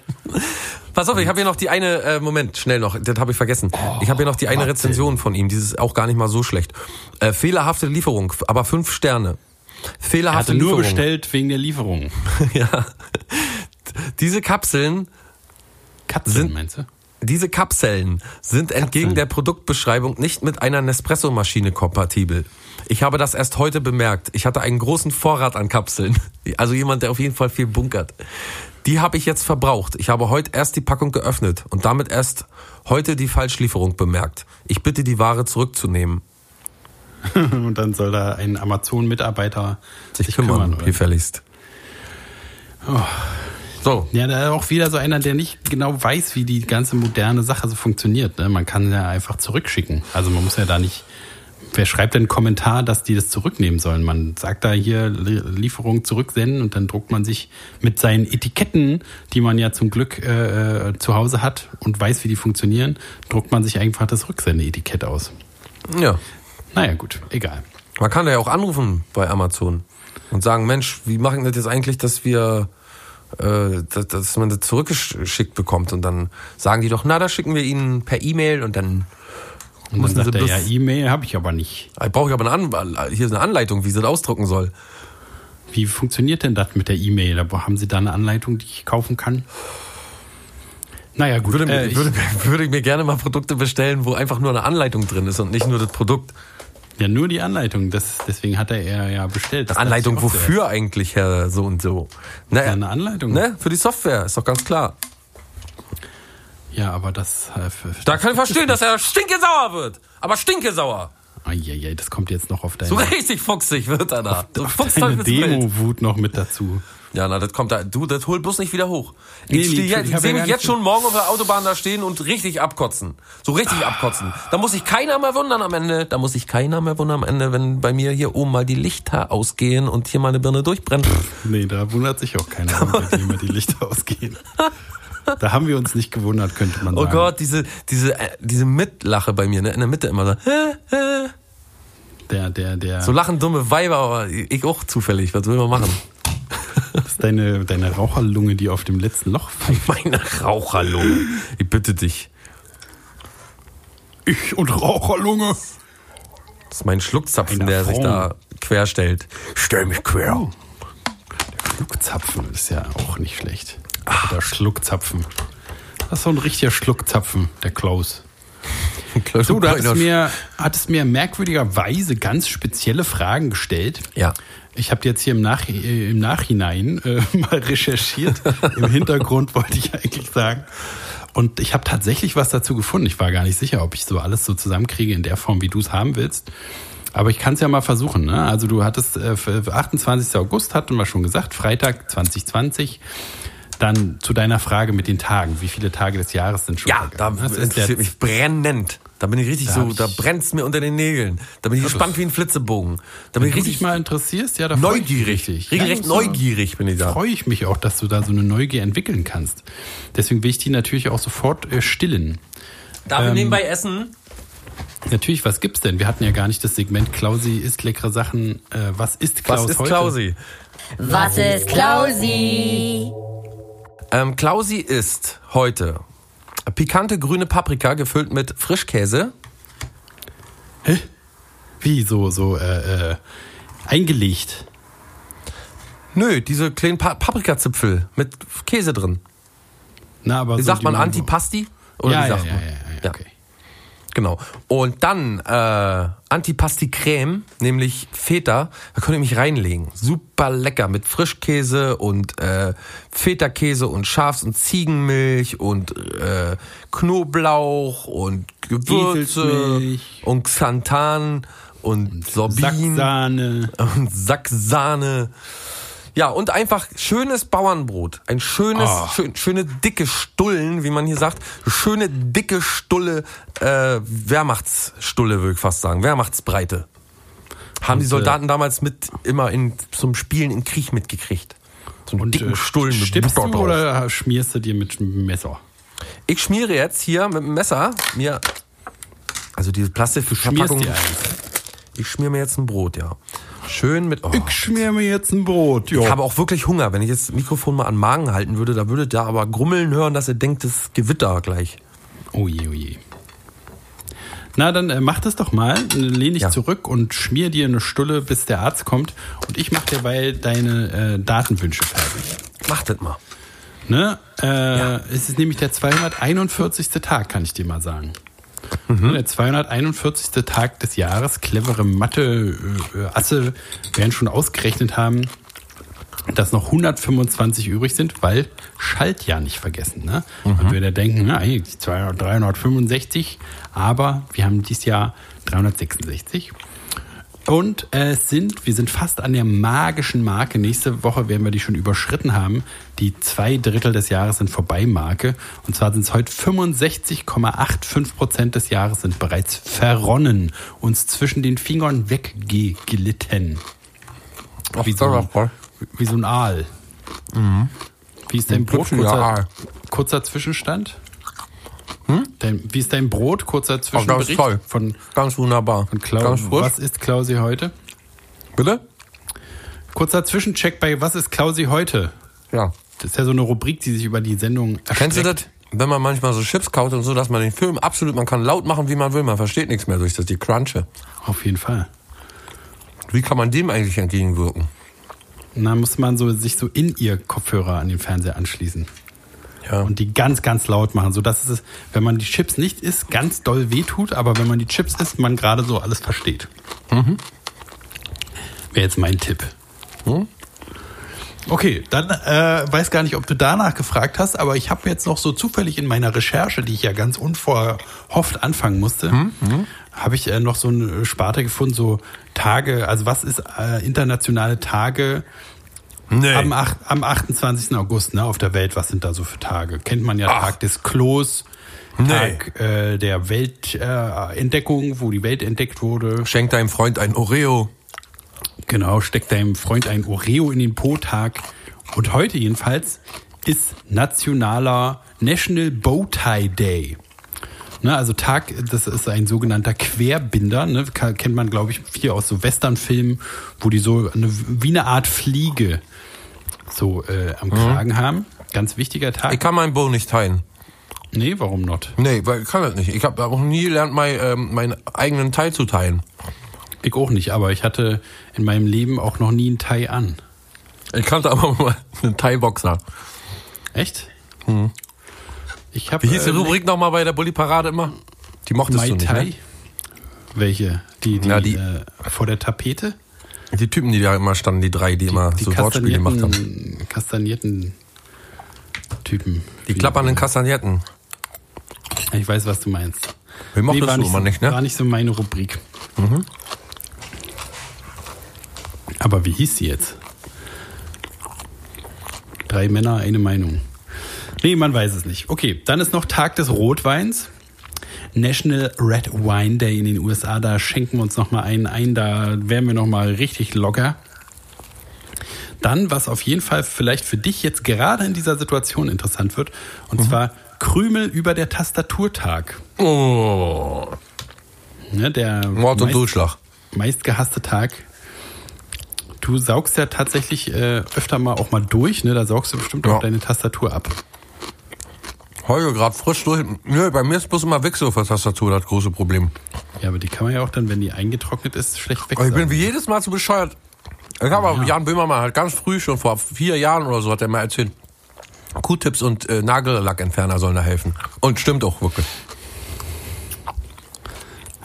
Pass auf, ich habe hier noch die eine, äh, Moment, schnell noch, das habe ich vergessen. ich habe hier noch die eine Martin. Rezension von ihm, die ist auch gar nicht mal so schlecht. Äh, fehlerhafte Lieferung, aber fünf Sterne. Er Fehlerhafte hatte nur Lieferung. bestellt wegen der Lieferung. <laughs> ja. Diese Kapseln, Katzen, Sind- meinst du? Diese Kapseln sind entgegen der Produktbeschreibung nicht mit einer Nespresso-Maschine kompatibel. Ich habe das erst heute bemerkt. Ich hatte einen großen Vorrat an Kapseln. Also jemand, der auf jeden Fall viel bunkert. Die habe ich jetzt verbraucht. Ich habe heute erst die Packung geöffnet und damit erst heute die Falschlieferung bemerkt. Ich bitte die Ware zurückzunehmen. <laughs> Und dann soll da ein Amazon-Mitarbeiter sich, kümmern. oder? gefälligst. So, Ja, da ist auch wieder so einer, der nicht genau weiß, wie die ganze moderne Sache so funktioniert. Ne? Man kann ja einfach zurückschicken. Also man muss ja da nicht. Wer schreibt denn einen Kommentar, dass die das zurücknehmen sollen? Man sagt da hier Li- Lieferung zurücksenden und dann druckt man sich mit seinen Etiketten, die man ja zum Glück äh, äh, zu Hause hat und weiß, wie die funktionieren, druckt man sich einfach das Rücksende-Etikett aus. ja. Naja, gut, egal. Man kann da ja auch anrufen bei Amazon und sagen, Mensch, wie machen das jetzt eigentlich, dass wir, äh, dass, dass man das zurückgeschickt bekommt und dann sagen die doch, na, da schicken wir Ihnen per E-Mail und dann Und dann müssen sagt sie er, bloß, ja, E-Mail habe ich aber nicht. ich brauche ich aber eine An hier ist eine Anleitung, wie sie das ausdrucken soll. Wie funktioniert denn das mit der E-Mail? Haben Sie da eine Anleitung, die ich kaufen kann? Naja, gut. Würde, äh, ich- würde, <laughs> würde ich mir gerne mal Produkte bestellen, wo einfach nur eine Anleitung drin ist und nicht nur das Produkt. Ja, nur die Anleitung. Das, deswegen hat er ja bestellt. Das Anleitung wofür eigentlich, Herr so und so? Naja, Ja, eine Anleitung. Ne? Für die Software, ist doch ganz klar. Ja, aber das. Äh, für, Da kann ich verstehen, dass er stinkesauer wird. Aber stinkesauer. Eieiei, das kommt jetzt noch auf deine, So richtig fuchsig wird er da. So auf deine. Demo-Wut noch mit dazu. Ja, na, das kommt da. Du, das holt bloß nicht wieder hoch. Ich, nee, ich- sehe mich jetzt schon morgen auf der Autobahn da stehen und richtig abkotzen. So richtig abkotzen. Da muss sich keiner mehr wundern am Ende. Da muss sich keiner mehr wundern am Ende, wenn bei mir hier oben mal die Lichter ausgehen und hier mal eine Birne durchbrennt. Nee, da wundert sich auch keiner, wenn bei dir immer die Lichter <laughs> ausgehen. Da haben wir uns nicht gewundert, könnte man Oh sagen. Gott, diese, diese, äh, diese Mitlache bei mir, ne? In der Mitte immer so. Der, der, der. So lachen dumme Weiber, aber ich auch zufällig. Was will man machen? Das ist deine, deine Raucherlunge, die auf dem letzten Loch pfeift. Meine Raucherlunge. Ich bitte dich. Ich und Raucherlunge. Das ist mein Schluckzapfen, Ein der sich Affront. da quer stellt. Stell mich quer. Schluckzapfen ist ja auch nicht schlecht. Oder Schluckzapfen. Das ist so ein richtiger Schluckzapfen, der Klaus. So, du hattest mir, hattest mir merkwürdigerweise ganz spezielle Fragen gestellt. Ja. Ich habe jetzt hier im, Nach äh, im Nachhinein äh, <laughs> mal recherchiert. Im Hintergrund wollte ich eigentlich sagen. Und ich habe tatsächlich was dazu gefunden. Ich war gar nicht sicher, ob ich so alles so zusammenkriege in der Form, wie du es haben willst. Aber ich kann es ja mal versuchen. Ne? Also du hattest äh, für 28. August, hatten wir schon gesagt, Freitag 2020. Dann zu deiner Frage mit den Tagen. Wie viele Tage des Jahres sind schon Ja, da? Das ist interessiert mich brennend. Da bin ich richtig Da so, da brennt's mir unter den Nägeln. Da bin ich gespannt wie ein Flitzebogen. Da bin Wenn ich richtig dich mal interessierst, ja, da freu ich mich neugierig. richtig. Regelrecht Ja, neugierig bin ich da. freue ich mich auch, dass du da so eine Neugier entwickeln kannst. Deswegen will ich die natürlich auch sofort äh, stillen. Darf Ähm, ich nebenbei essen? Natürlich, was gibt's denn? Wir hatten ja gar nicht das Segment Klausi isst leckere Sachen. Äh, was ist Klaus Was ist heute? Klausi? Was ist Klausi? Ähm, Klausi ist heute pikante grüne Paprika gefüllt mit Frischkäse. Wie so so äh, äh, eingelegt. Nö, diese kleinen pa Paprikazipfel mit Käse drin. Na, aber Wie so, sagt man Antipasti? Oder Ja, wie ja, sagt ja, man? ja, ja, okay. Genau. Und dann äh, Antipasti-Creme, nämlich Feta. Da könnt ihr mich reinlegen. Super lecker mit Frischkäse und äh, Feta-Käse und Schafs- und Ziegenmilch und äh, Knoblauch und Gewürze und Xanthan und Sorbin Sacksahne. und Sacksahne. Ja, und einfach schönes Bauernbrot. Ein schönes, Ah. schön, schöne dicke Stullen, wie man hier sagt. Schöne dicke Stulle, äh, Wehrmachtsstulle, würde ich fast sagen. Wehrmachtsbreite. Haben die Und, äh, Soldaten damals mit immer in, zum Spielen im Krieg mitgekriegt. So einen Und dicken äh, Stullen mit Butter drauf. oder schmierst du dir mit Messer? Ich schmiere jetzt hier mit dem Messer mir, also diese Plastikverpackung. Schmierst dir eins. Ich schmier mir jetzt ein Brot, ja. Schön mit. Oh. Ich schmier mir jetzt ein Brot. Ich habe auch wirklich Hunger. Wenn ich jetzt das Mikrofon mal an den Magen halten würde, da würdet ihr aber grummeln hören, dass ihr denkt, das ist Gewitter gleich. Oh je, oh je. Na, dann äh, mach das doch mal. Lehn dich Ja. zurück und schmier dir eine Stulle, bis der Arzt kommt. Und ich mach derweil deine äh, Datenwünsche fertig. Macht das mal. Ne? Äh, Es ist nämlich der 241. Tag, kann ich dir mal sagen. Ne, Der 241. Tag des Jahres. Clevere Mathe-Asse werden schon ausgerechnet haben, dass noch 125 übrig sind, weil Schaltjahr nicht vergessen. Ne? Man würde denken, na, eigentlich 200, 365, aber wir haben dieses Jahr 366. Und äh, es sind, wir sind fast an der magischen Marke. Nächste Woche werden wir die schon überschritten haben. Die zwei Drittel des Jahres sind vorbei Marke. Und zwar sind es heute 65,85 Prozent des Jahres sind bereits verronnen, uns zwischen den Fingern weggeglitten. Wie so, ein, wie so ein Aal. Wie ist dein Brot? Kurzer, kurzer Zwischenstand. Dein, wie ist dein Brot? Kurzer ganz Zwischenbericht toll. von, Ganz wunderbar. von Klaus. Ganz frisch. Was ist Klausi heute? Bitte? Kurzer Zwischencheck bei Was ist Klausi heute? Ja. Das ist ja so eine Rubrik, die sich über die Sendung Kennst du das? erstreckt. Wenn man manchmal so Chips kaut und so, dass man den Film absolut, man kann laut machen, wie man will, man versteht nichts mehr durch das, die Crunche. Auf jeden Fall. Wie kann man dem eigentlich entgegenwirken? Dann muss man so, sich so in ihr Kopfhörer an den Fernseher anschließen. Ja. Und die ganz, ganz laut machen, sodass es, wenn man die Chips nicht isst, ganz doll wehtut, aber wenn man die Chips isst, man gerade so alles versteht. Mhm. Wäre jetzt mein Tipp. Okay, dann äh, weiß gar nicht, ob du danach gefragt hast, aber ich habe jetzt noch so zufällig in meiner Recherche, die ich ja ganz unvorhofft anfangen musste, Mhm, habe ich äh, noch so eine Sparte gefunden, so Tage, also was ist äh, internationale Tage nee. am, acht- am 28. August ne, auf der Welt, was sind da so für Tage? Kennt man ja Ach. Tag des Klos, Nee. Tag äh, der Weltentdeckung, äh, wo die Welt entdeckt wurde. Schenk deinem Freund ein Oreo. Genau, steckt deinem Freund ein Oreo in den Po-Tag. Und heute jedenfalls ist nationaler National Bowtie Day. Ne, also Tag, das ist ein sogenannter Querbinder, ne, kennt man glaube ich viel aus so Westernfilmen, wo die so eine, wie eine Art Fliege so äh, am Kragen haben. Ganz wichtiger Tag. Ich kann meinen Bow nicht teilen. nee, warum not? Nee, weil ich kann das nicht. Ich habe auch nie gelernt, mein, ähm, meinen eigenen Teil zu teilen. Ich auch nicht, aber ich hatte in meinem Leben auch noch nie ein Thai an. Ich kannte aber <laughs> mal einen Thai-Boxer. Echt? Ich hab, Wie hieß die äh, Rubrik nochmal bei der Bulli-Parade immer? Die mochtest Mai du nicht, ne? Welche? Die, die, Ja, die- Äh, vor der Tapete? Die Typen, die da immer standen, die drei, die, immer die so Wortspiele gemacht haben. kastanierten, kastanierten Typen. Die klappernden Kastagnetten. Ich weiß, was du meinst. Die mochtest war du immer so, nicht, ne? War nicht so meine Rubrik. Aber wie hieß sie jetzt? Drei Männer, eine Meinung. Nee, man weiß es nicht. Okay, dann ist noch Tag des Rotweins. National Red Wine Day in den USA. Da schenken wir uns nochmal einen ein, da werden wir nochmal richtig locker. Dann, was auf jeden Fall vielleicht für dich jetzt gerade in dieser Situation interessant wird, und Mhm. zwar Krümel über der Tastaturtag. Oh. Ne, der Mord und meist- Durchschlag. meistgehasste Tag. Du saugst ja tatsächlich äh, öfter mal auch mal durch, ne? Da saugst du bestimmt Ja. auch deine Tastatur ab. Heute gerade frisch durch. Nö, bei mir ist bloß immer Wechsel auf der Tastatur das große Problem. Ja, aber die kann man ja auch dann, wenn die eingetrocknet ist, schlecht Aber ich bin wie jedes Mal so bescheuert. Ich habe auch Jan Böhmermann halt ganz früh, schon vor vier Jahren oder so, hat er mal erzählt, Q-Tips und äh, Nagellackentferner sollen da helfen. Und stimmt auch wirklich.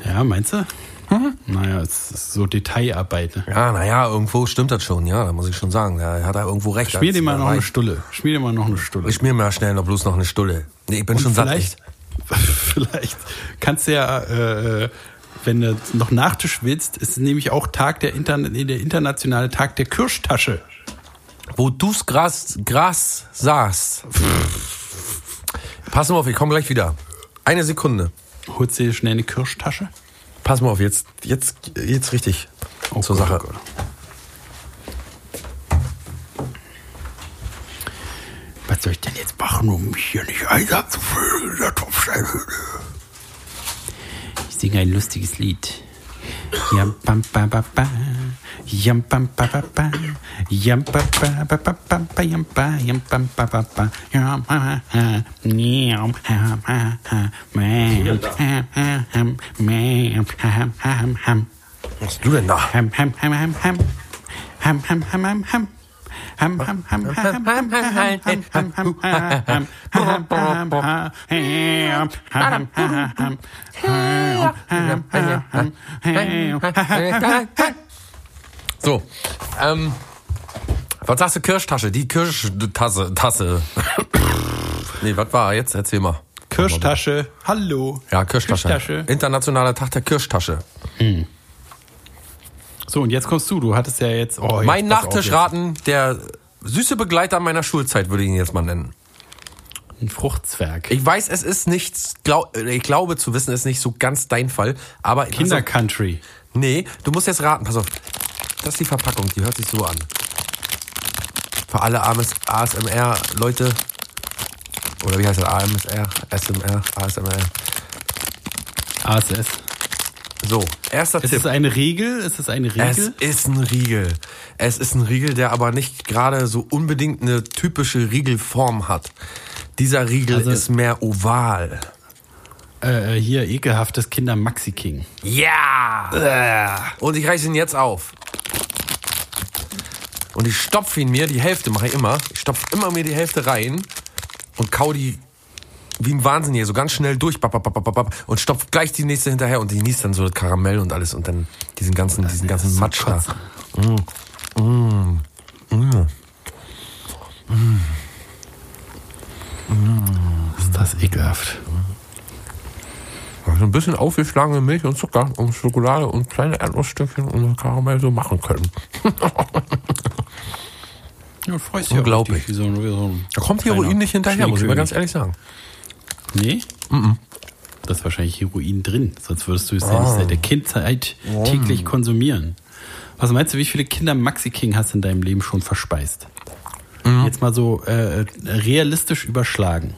Ja, meinst du? Mhm. Naja, es ist so Detailarbeit. Ne? Ja, naja, irgendwo stimmt das schon, ja, da muss ich schon sagen. Da hat er irgendwo recht. Schmier dir als- mal noch eine Stulle. Schmier dir mal noch eine Stulle. Ich schmier mir schnell noch bloß noch eine Stulle. Nee, ich bin schon satt. vielleicht, <laughs> vielleicht kannst du ja, äh, äh, wenn du noch Nachtisch willst, ist nämlich auch Tag der, Intern der internationale Tag der Kirschtasche. Wo du's Gras, Gras saßt. Pass mal auf, ich komme gleich wieder. Eine Sekunde. Holst du dir schnell eine Kirschtasche? Pass mal auf, jetzt, jetzt, jetzt richtig Oh zur Gott, Sache. oh Gott. Was soll ich denn jetzt machen, um mich hier nicht einsam zu fühlen in der Topfsteinhöhle? Ich singe ein lustiges Lied. Jam bam ba ba ba. Jam bam ba ba ba. Jam ba ba ba ba ba ba jam ba jam bam ba ba ba. Jam ha ha. Niam ha ha ha. Mam ha ha ham. Mam ha ham ham ham. Was du denn da? Ham, ham, ham, ham, ham. Ham, ham, ham, ham, ham. So, ähm, was sagst du Kirschtasche? Die Kirschtasse, Tasse. nee, was war jetzt? Erzähl mal. Kirschtasche, hallo. Ja, Kirschtasche. Kirschtasche. Internationaler Tag der Kirschtasche. So, und jetzt kommst du. Du hattest ja jetzt. Oh, jetzt mein Nachtischraten, der süße Begleiter meiner Schulzeit, würde ich ihn jetzt mal nennen. Ein Fruchtzwerg. Ich weiß, es ist nichts, glaub, ich glaube zu wissen, ist nicht so ganz dein Fall, aber. Kindercountry. Nee, du musst jetzt raten, pass auf. Das ist die Verpackung, die hört sich so an. Für alle ASMR-Leute. Oder wie heißt das? AMSR? SMR? ASMR? ASS. So, erster Ist Tipp. es eine Regel? Ist es eine Es Regel? ist ein Riegel. Es ist ein Riegel, der aber nicht gerade so unbedingt eine typische Riegelform hat. Dieser Riegel Also- ist mehr oval. Äh, hier ekelhaftes Kinder Maxi King. Ja! Und ich reiße ihn jetzt auf. Und ich stopfe ihn mir, die Hälfte mache ich immer. Ich stopfe immer mir die Hälfte rein und kau die wie ein Wahnsinniger, so ganz schnell durch bap, bap, bap, bap, und stopft gleich die nächste hinterher und die genießt dann so das Karamell und alles und dann diesen ganzen, diesen ganzen so Matsch da. kotzen. Ist das ekelhaft. Also ein bisschen aufgeschlagene Milch und Zucker und Schokolade und kleine Erdnussstückchen und Karamell so machen können. <laughs> Ja, freust dich Unglaublich. richtig, Wie so, ein- wie so ein Da kommt Heroin nicht hinterher, muss ich mal ganz ehrlich sagen. Nee? Da ist wahrscheinlich Heroin drin, sonst würdest du es ja nicht seit der Kindheit täglich konsumieren. Was meinst du, wie viele Kinder Maxi King hast du in deinem Leben schon verspeist? Jetzt mal so äh, realistisch überschlagen.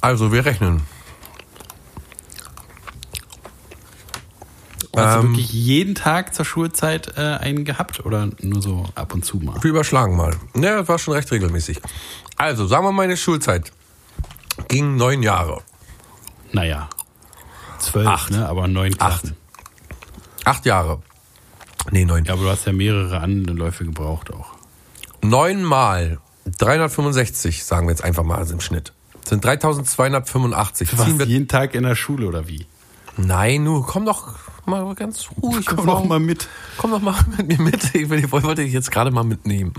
Also, wir rechnen. Hast du Ähm. wirklich jeden Tag zur Schulzeit äh, einen gehabt oder nur so ab und zu mal? Wir überschlagen mal. Ja, das war schon recht regelmäßig. Also, sagen wir, meine Schulzeit ging neun Jahre. Naja, zwölf, Acht. ne? aber neun Klassen. Acht Jahre. Nee, neun. Ja, aber du hast ja mehrere Anläufe gebraucht auch. Neun mal 365, sagen wir jetzt einfach mal also im Schnitt. Sind 3285. Du warst Ziehen wir, jeden Tag in der Schule oder wie? nein, nu, komm doch mal ganz ruhig. Komm doch mal mit. Komm doch mal <laughs> mit mir mit. Ich will- wollte dich jetzt gerade mal mitnehmen.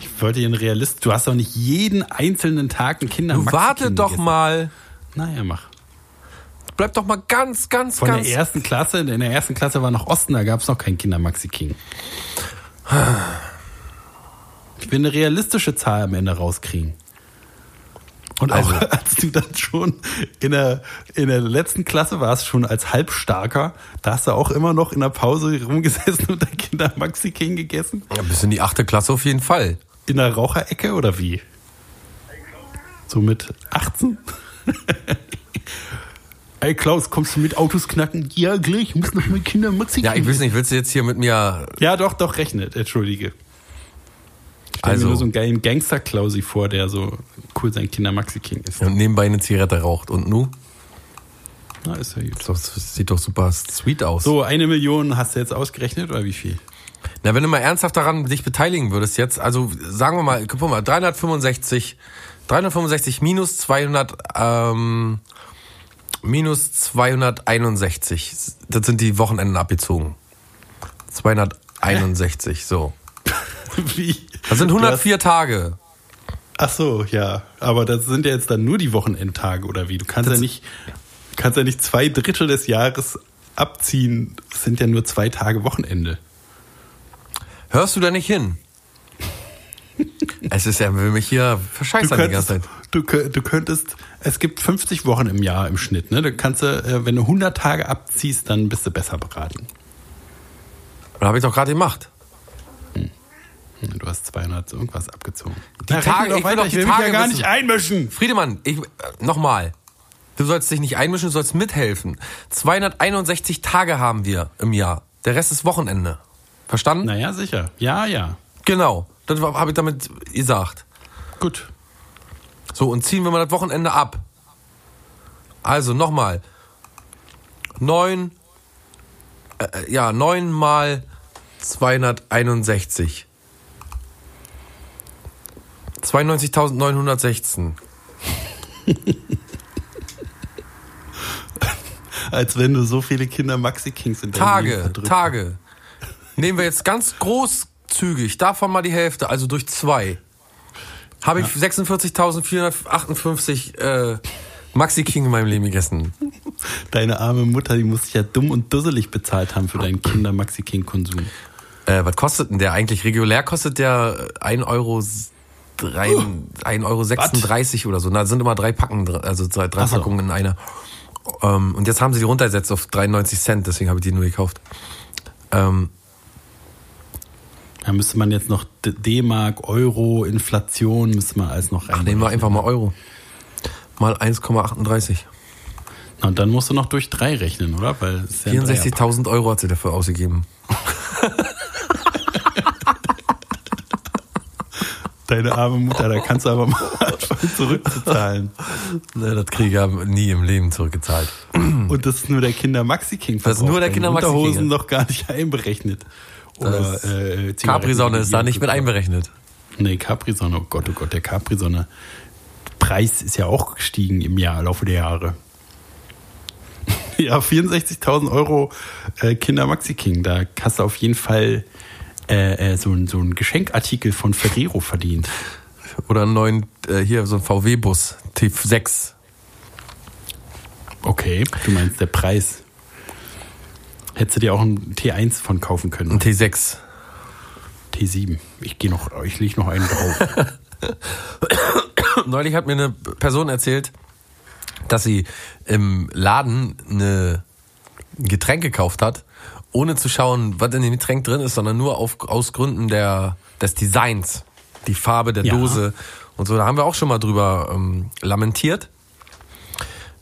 Ich wollte einen Realist. Du hast doch nicht jeden einzelnen Tag einen Kinder. Warte doch mal. Naja, mach. Bleib doch mal ganz, ganz, Von ganz. der ersten Klasse, in der ersten Klasse war noch Osten, da gab es noch keinen Kinder Maxi King. Ich will eine realistische Zahl am Ende rauskriegen. Und auch Also- <laughs> als du dann schon in der, in der letzten Klasse warst, schon als Halbstarker, da hast du auch immer noch in der Pause rumgesessen <laughs> und dein Kinder Maxi King gegessen? Ja, bis in die achte Klasse auf jeden Fall. In der Raucherecke oder wie? So mit 18? <laughs> Ey Klaus, kommst du mit Autos knacken? Ja, gleich, ich muss noch mein Kinder Maxi King Ja, ich weiß nicht, willst du jetzt hier mit mir. Ja, doch, doch, rechnet, entschuldige. Ich Also- mir nur so einen geilen Gangster-Klausi vor, der so cool sein Kinder Maxi King ist. Und nebenbei eine Zigarette raucht. Und nu? Na, ist ja gut. Das sieht doch super sweet aus. So, eine Million hast du jetzt ausgerechnet oder wie viel? Na, wenn du mal ernsthaft daran dich beteiligen würdest jetzt, also sagen wir mal, guck mal, 365, 365 minus 200, ähm, minus 261. Das sind die Wochenenden abgezogen. <laughs> 261, so. <laughs> wie? Das sind Du 104 Tage. Ach so, ja. Aber das sind ja jetzt dann nur die Wochenendtage oder wie? Du kannst ja nicht, kannst ja nicht zwei Drittel des Jahres abziehen. Es sind ja nur zwei Tage Wochenende. Hörst du da nicht hin? es ist ja, will mich hier Du verscheißern die ganze Zeit. du, du könntest, es gibt 50 Wochen im Jahr im Schnitt, ne? Da kannst du, äh, wenn du 100 Tage abziehst, dann bist du besser beraten. Das habe ich doch gerade gemacht. Du hast 200 irgendwas abgezogen. Die Tage- ich will doch ich die will mich Tage ja gar wissen. nicht einmischen. Friedemann, ich, äh, nochmal. Du sollst dich nicht einmischen, du sollst mithelfen. 261 Tage haben wir im Jahr. Der Rest ist Wochenende. Verstanden? Naja, sicher. Ja, ja. Genau. Das habe ich damit gesagt. Gut. So, und ziehen wir mal das Wochenende ab. Also nochmal. Neun, äh, äh, ja, neun mal 261. 92.916. <laughs> Als wenn du so viele Kinder Maxi Kings in deinem Leben Tage, verdrückt Tage. Nehmen wir jetzt ganz großzügig, davon mal die Hälfte, also durch zwei. Habe ich 46.458 äh, Maxi King in meinem Leben gegessen. Deine arme Mutter, die muss sich ja dumm und dusselig bezahlt haben für deinen Kinder Maxi King Konsum. Äh, was kostet denn der eigentlich? Regulär kostet der 1 Euro, drei, 1 Euro 36 oder so. Da sind immer drei Packen, also drei, drei Ach so. Packungen in einer. Ähm, und jetzt haben sie die runtergesetzt auf 93 Cent, deswegen habe ich die nur gekauft. Ähm, Da müsste man jetzt noch D-Mark, Euro, Inflation, müsste man alles noch rein. nehmen wir einfach mal Euro. Mal 1,38. Na, Und dann musst du noch durch drei rechnen, oder? Weil ja ein Dreierpack. 64.000 Euro hat sie dafür ausgegeben. <laughs> Deine arme Mutter, da kannst du aber mal <laughs> anfangen zurückzuzahlen. Ne, Das kriege ich ja nie im Leben zurückgezahlt. Und das ist nur der Kinder Maxi King. Das ist nur der Kinder Maxi King, Unterhosen noch gar nicht einberechnet. Oder äh, Capri-Sonne ist da nicht mit einberechnet. einberechnet. Nee, Capri-Sonne, oh Gott, oh Gott, der Capri-Sonne. Preis ist ja auch gestiegen im Jahr, Laufe der Jahre. <laughs> ja, 64.000 Euro äh, Kinder Maxi King. Da hast du auf jeden Fall äh, äh, so, ein- so ein Geschenkartikel von Ferrero verdient. Oder einen neuen, äh, hier so ein VW-Bus, T6. Okay, du meinst der Preis. Hättest du dir auch ein T1 von kaufen können. Ein T6. T7. Ich gehe noch, ich lege noch einen drauf. <coughs> Neulich hat mir eine Person erzählt, dass sie im Laden eine ein Getränk gekauft hat, ohne zu schauen, was in dem Getränk drin ist, sondern nur auf, aus Gründen der, des Designs, die Farbe der Ja. Dose und so. Da haben wir auch schon mal drüber ähm, lamentiert,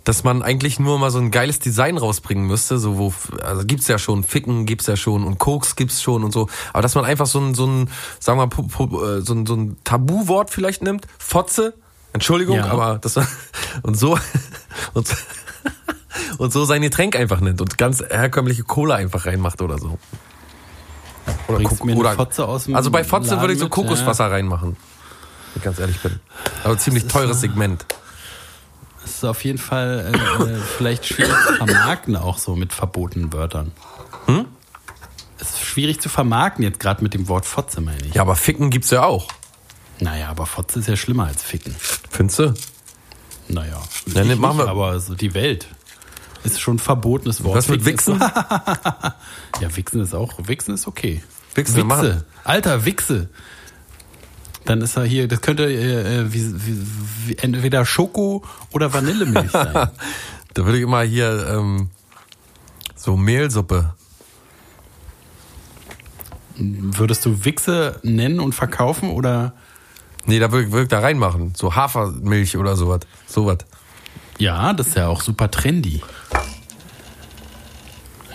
dass man eigentlich nur mal so ein geiles Design rausbringen müsste. So wo, also gibt's ja schon, Ficken gibt's ja schon und Koks gibt's schon und so. Aber dass man einfach so ein, so ein, sagen wir mal, äh, so ein, so ein Tabuwort vielleicht nimmt, Fotze, Entschuldigung, Ja. aber das war, <laughs> und so, <laughs> und, so- und so sein Getränk einfach nennt und ganz herkömmliche Cola einfach reinmacht oder so. Oder, Bringst Kok- mir eine oder Fotze aus dem Also bei Fotze Laden würde ich so mit? Kokoswasser reinmachen. Wenn ich ganz ehrlich bin. Aber ziemlich teures Segment. Das ist auf jeden Fall äh, äh, vielleicht schwierig zu vermarkten, auch so mit verbotenen Wörtern. Hm? Es ist schwierig zu vermarkten, jetzt gerade mit dem Wort Fotze, meine ich. Ja, aber Ficken gibt's ja auch. Naja, aber Fotze ist ja schlimmer als Ficken. Findest du? Naja, Ja, ich ne, machen wir- aber so die Welt ist schon ein verbotenes Wort. Was mit Wichsen? <laughs> Ja, Wichsen ist auch, Wichsen ist okay. Wichsen, wir machen- Alter, Wichse. Dann ist er hier, das könnte äh, äh, wie, wie, wie, entweder Schoko oder Vanillemilch sein. <laughs> Da würde ich immer hier ähm, so Mehlsuppe. Würdest du Wichse nennen und verkaufen oder? Nee, da würde ich, würd ich da reinmachen. So Hafermilch oder sowas. Sowas. Ja, das ist ja auch super trendy.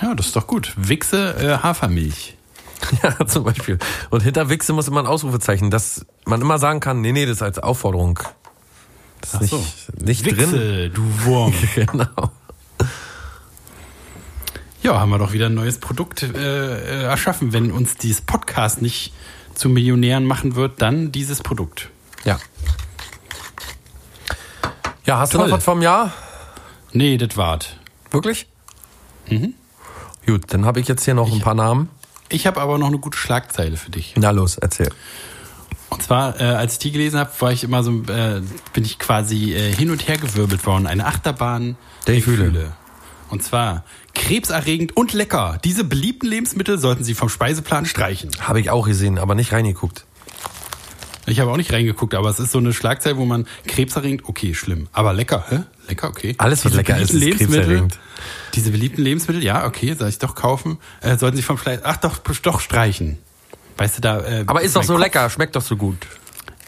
Ja, das ist doch gut. Wichse äh, Hafermilch. <laughs> Ja, zum Beispiel. Und hinter Wichse muss immer ein Ausrufezeichen, dass man immer sagen kann, nee, nee, das ist als Aufforderung. Das ist nicht, so. nicht drin. Wichse, du Wurm. <laughs> Genau. Ja, haben wir doch wieder ein neues Produkt äh, äh, erschaffen. Wenn uns dieses Podcast nicht zu Millionären machen wird, dann dieses Produkt. Ja. Ja, hast du Toll. noch was vom Jahr? Nee, das wart. Wirklich? Mhm. Gut, dann habe ich jetzt hier noch ein paar Namen. Ich habe aber noch eine gute Schlagzeile für dich. Na los, erzähl. Und zwar, äh, als ich die gelesen habe, war ich immer so, äh, bin ich quasi äh, hin und her gewirbelt worden. Eine Achterbahn Der Gefühle. Und zwar krebserregend und lecker. Diese beliebten Lebensmittel sollten Sie vom Speiseplan streichen. Habe ich auch gesehen, aber nicht reingeguckt. Ich habe auch nicht reingeguckt, aber es ist so eine Schlagzeile, wo man krebserregend, okay, schlimm. Aber lecker, hä? Lecker, okay. Alles, was Diese lecker ist, ist krebserregend. Diese beliebten Lebensmittel, ja, okay, soll ich doch kaufen. Äh, sollten Sie vom Fleisch, ach doch, doch streichen. Weißt du, da. Äh, Aber ist doch so Kopf- lecker, schmeckt doch so gut.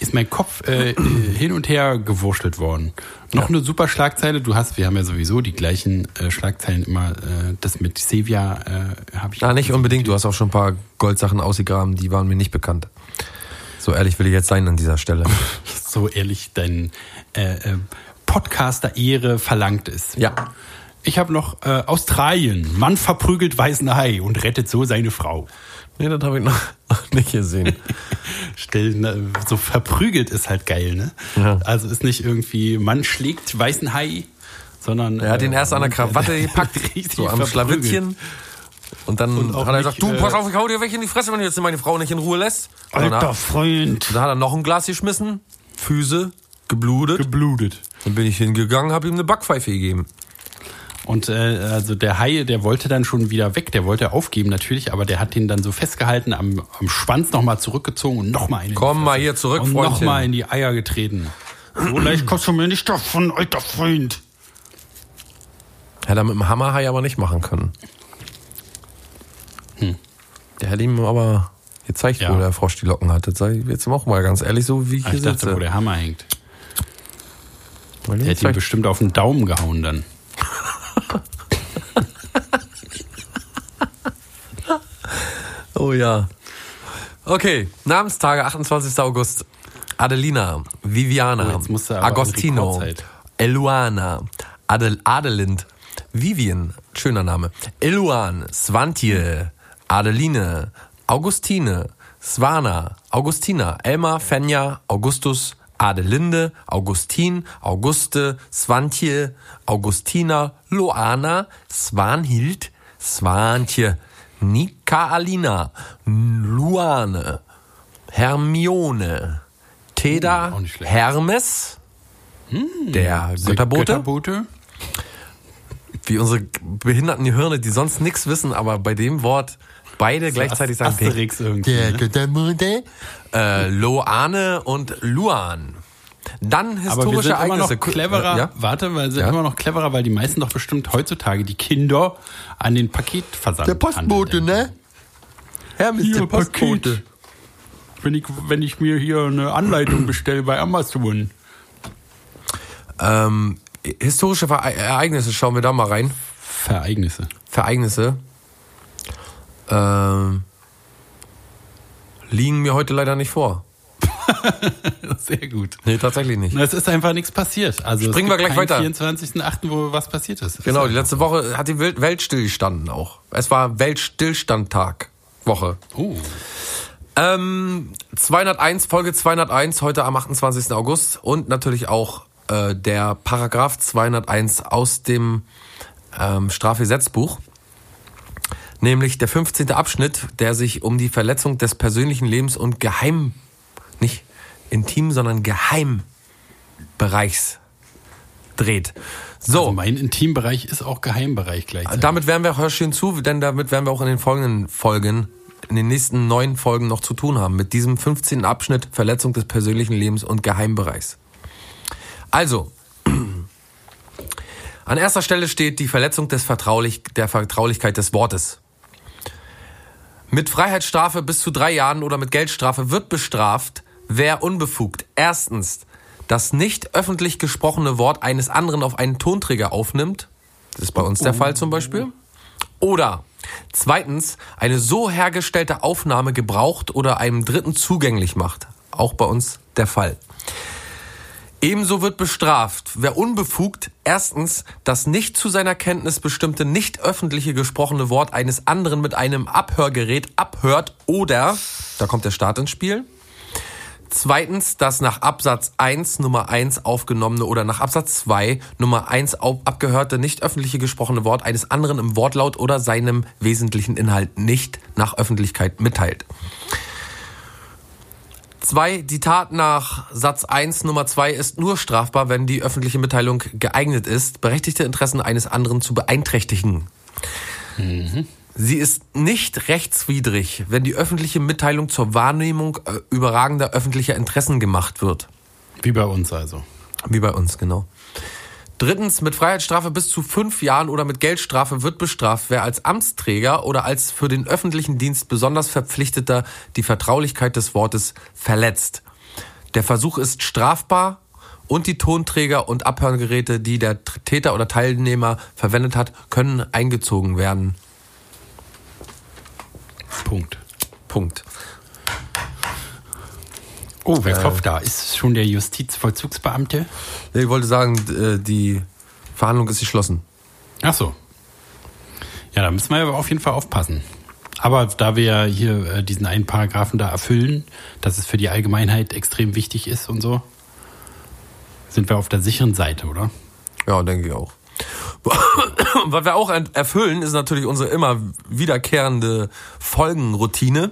ist mein Kopf äh, äh, hin und her gewurschtelt worden. Noch eine super Schlagzeile. Du hast, wir haben ja sowieso die gleichen äh, Schlagzeilen immer. Äh, das mit Sevilla äh, habe ich. Na, nicht unbedingt. Du hast auch schon ein paar Goldsachen ausgegraben, die waren mir nicht bekannt. So ehrlich will ich jetzt sein an dieser Stelle. <laughs> So ehrlich, dein äh, äh, Podcaster-Ehre verlangt es. Ja. Ich habe noch äh, Australien. Mann verprügelt weißen Hai und rettet so seine Frau. Nee, das habe ich noch noch nicht gesehen. <laughs> Stell, ne, so verprügelt ist halt geil, ne? Ja. Also ist nicht irgendwie, Mann schlägt weißen Hai, sondern. Er hat ihn äh, erst an der <laughs> Krawatte gepackt, richtig so am. Schlawittchen. Und dann Und hat er gesagt, du, äh, pass auf, ich hau dir welche in die Fresse, wenn du jetzt meine Frau nicht in Ruhe lässt. Dann, Alter hat- Freund. da hat er noch ein Glas geschmissen, Füße, geblutet. Geblutet. Dann bin ich hingegangen, habe ihm eine Backpfeife gegeben. Und äh, also der Hai, der wollte dann schon wieder weg, der wollte aufgeben natürlich, aber der hat ihn dann so festgehalten, am, am Schwanz nochmal zurückgezogen und nochmal in die Komm mal hier zurück, und Freundchen. nochmal in die Eier getreten. So leicht kommst du mir nicht davon, alter Freund. Hätte er mit dem Hammerhai aber nicht machen können. Der hätte ihm aber gezeigt, Ja. wo der Frosch die Locken hatte. Sei jetzt auch mal ganz ehrlich, so wie ich Ah, hier ich dachte, sitze. wo der Hammer hängt. Der ihm zeigt- bestimmt auf den Daumen gehauen dann. <laughs> Oh ja. Okay, Namenstage, 28. August. Adelina, Viviana, Oh, Agostino. Eluana, Adel, Adelind, Vivian, schöner Name, Eluan, Svantje, Adeline, Augustine, Svana, Augustina, Elmar, Fenja, Augustus, Adelinde, Augustin, Auguste, Svantje, Augustina, Loana, Svanhild, Svantje, Nikaalina, Luane, Hermione, Teda, Hm, schlecht. Hermes, der Götterbote, Götterbote. wie unsere behinderten Gehirne, die sonst nichts wissen, aber bei dem Wort beide gleichzeitig sagen. Asterix irgendwie. Der ne? Götterbote, äh, Loane und Luan. Dann Aber wir historische sind immer Ereignisse. noch cleverer. Äh, ja? Warte, weil wir sind Ja? immer noch cleverer, weil die meisten doch bestimmt heutzutage die Kinder an den Paketversand handeln. ne? Hermes, Hier, der Postbote. Paket. Wenn ich, wenn ich mir hier eine Anleitung bestelle bei Amazon. Ähm, historische Ereignisse, schauen wir da mal rein. Vereignisse. Vereignisse. Ähm, liegen mir heute leider nicht vor. <laughs> Sehr gut. Nee, tatsächlich nicht. Es ist einfach nichts passiert. Also Springen wir gleich weiter. 24.8., wo was passiert ist. Genau, die letzte Woche hat die Welt Welt stillgestanden auch. Es war Weltstillstandtag. Woche. Oh. Ähm, 201, Folge 201, heute am 28. August und natürlich auch äh, der Paragraph 201 aus dem ähm, Strafgesetzbuch, nämlich der 15. Abschnitt, der sich um die Verletzung des persönlichen Lebens und Geheim, nicht intim, sondern Geheimbereichs dreht. So. Also mein Intimbereich ist auch Geheimbereich gleichzeitig. Damit werden wir, hör schön zu, denn damit werden wir auch in den folgenden Folgen in den nächsten neun Folgen noch zu tun haben. Mit diesem 15. Abschnitt Verletzung des persönlichen Lebens und Geheimbereichs. Also, <clears throat> an erster Stelle steht die Verletzung des Vertraulich, der Vertraulichkeit des Wortes. Mit Freiheitsstrafe bis zu drei Jahren oder mit Geldstrafe wird bestraft, wer unbefugt erstens das nicht öffentlich gesprochene Wort eines anderen auf einen Tonträger aufnimmt, das ist bei uns der Fall zum Beispiel, oder zweitens eine so hergestellte Aufnahme gebraucht oder einem Dritten zugänglich macht, auch bei uns der Fall. Ebenso wird bestraft, wer unbefugt erstens das nicht zu seiner Kenntnis bestimmte nicht öffentliche gesprochene Wort eines anderen mit einem Abhörgerät abhört oder, da kommt der Staat ins Spiel, Zweitens, das nach Absatz 1 Nummer 1 aufgenommene oder nach Absatz 2 Nummer 1 au- abgehörte nicht öffentliche gesprochene Wort eines anderen im Wortlaut oder seinem wesentlichen Inhalt nicht nach Öffentlichkeit mitteilt. Zwei, die Tat nach Satz 1 Nummer 2 ist nur strafbar, wenn die öffentliche Mitteilung geeignet ist, berechtigte Interessen eines anderen zu beeinträchtigen. Sie ist nicht rechtswidrig, wenn die öffentliche Mitteilung zur Wahrnehmung äh, überragender öffentlicher Interessen gemacht wird. Wie bei uns also. Wie bei uns, genau. Drittens, mit Freiheitsstrafe bis zu fünf Jahren oder mit Geldstrafe wird bestraft, wer als Amtsträger oder als für den öffentlichen Dienst besonders Verpflichteter die Vertraulichkeit des Wortes verletzt. Der Versuch ist strafbar und die Tonträger und Abhörgeräte, die der Täter oder Teilnehmer verwendet hat, können eingezogen werden. Punkt. Punkt. Oh, wer klopft da? Ist schon der Justizvollzugsbeamte? Ich wollte sagen, äh, die Verhandlung ist geschlossen. Ach so. Ja, da müssen wir aber auf jeden Fall aufpassen. Aber da wir ja hier äh, diesen einen Paragraphen da erfüllen, dass es für die Allgemeinheit extrem wichtig ist und so, sind wir auf der sicheren Seite, oder? Ja, denke ich auch. <coughs> Was wir auch erfüllen, ist natürlich unsere immer wiederkehrende Folgenroutine,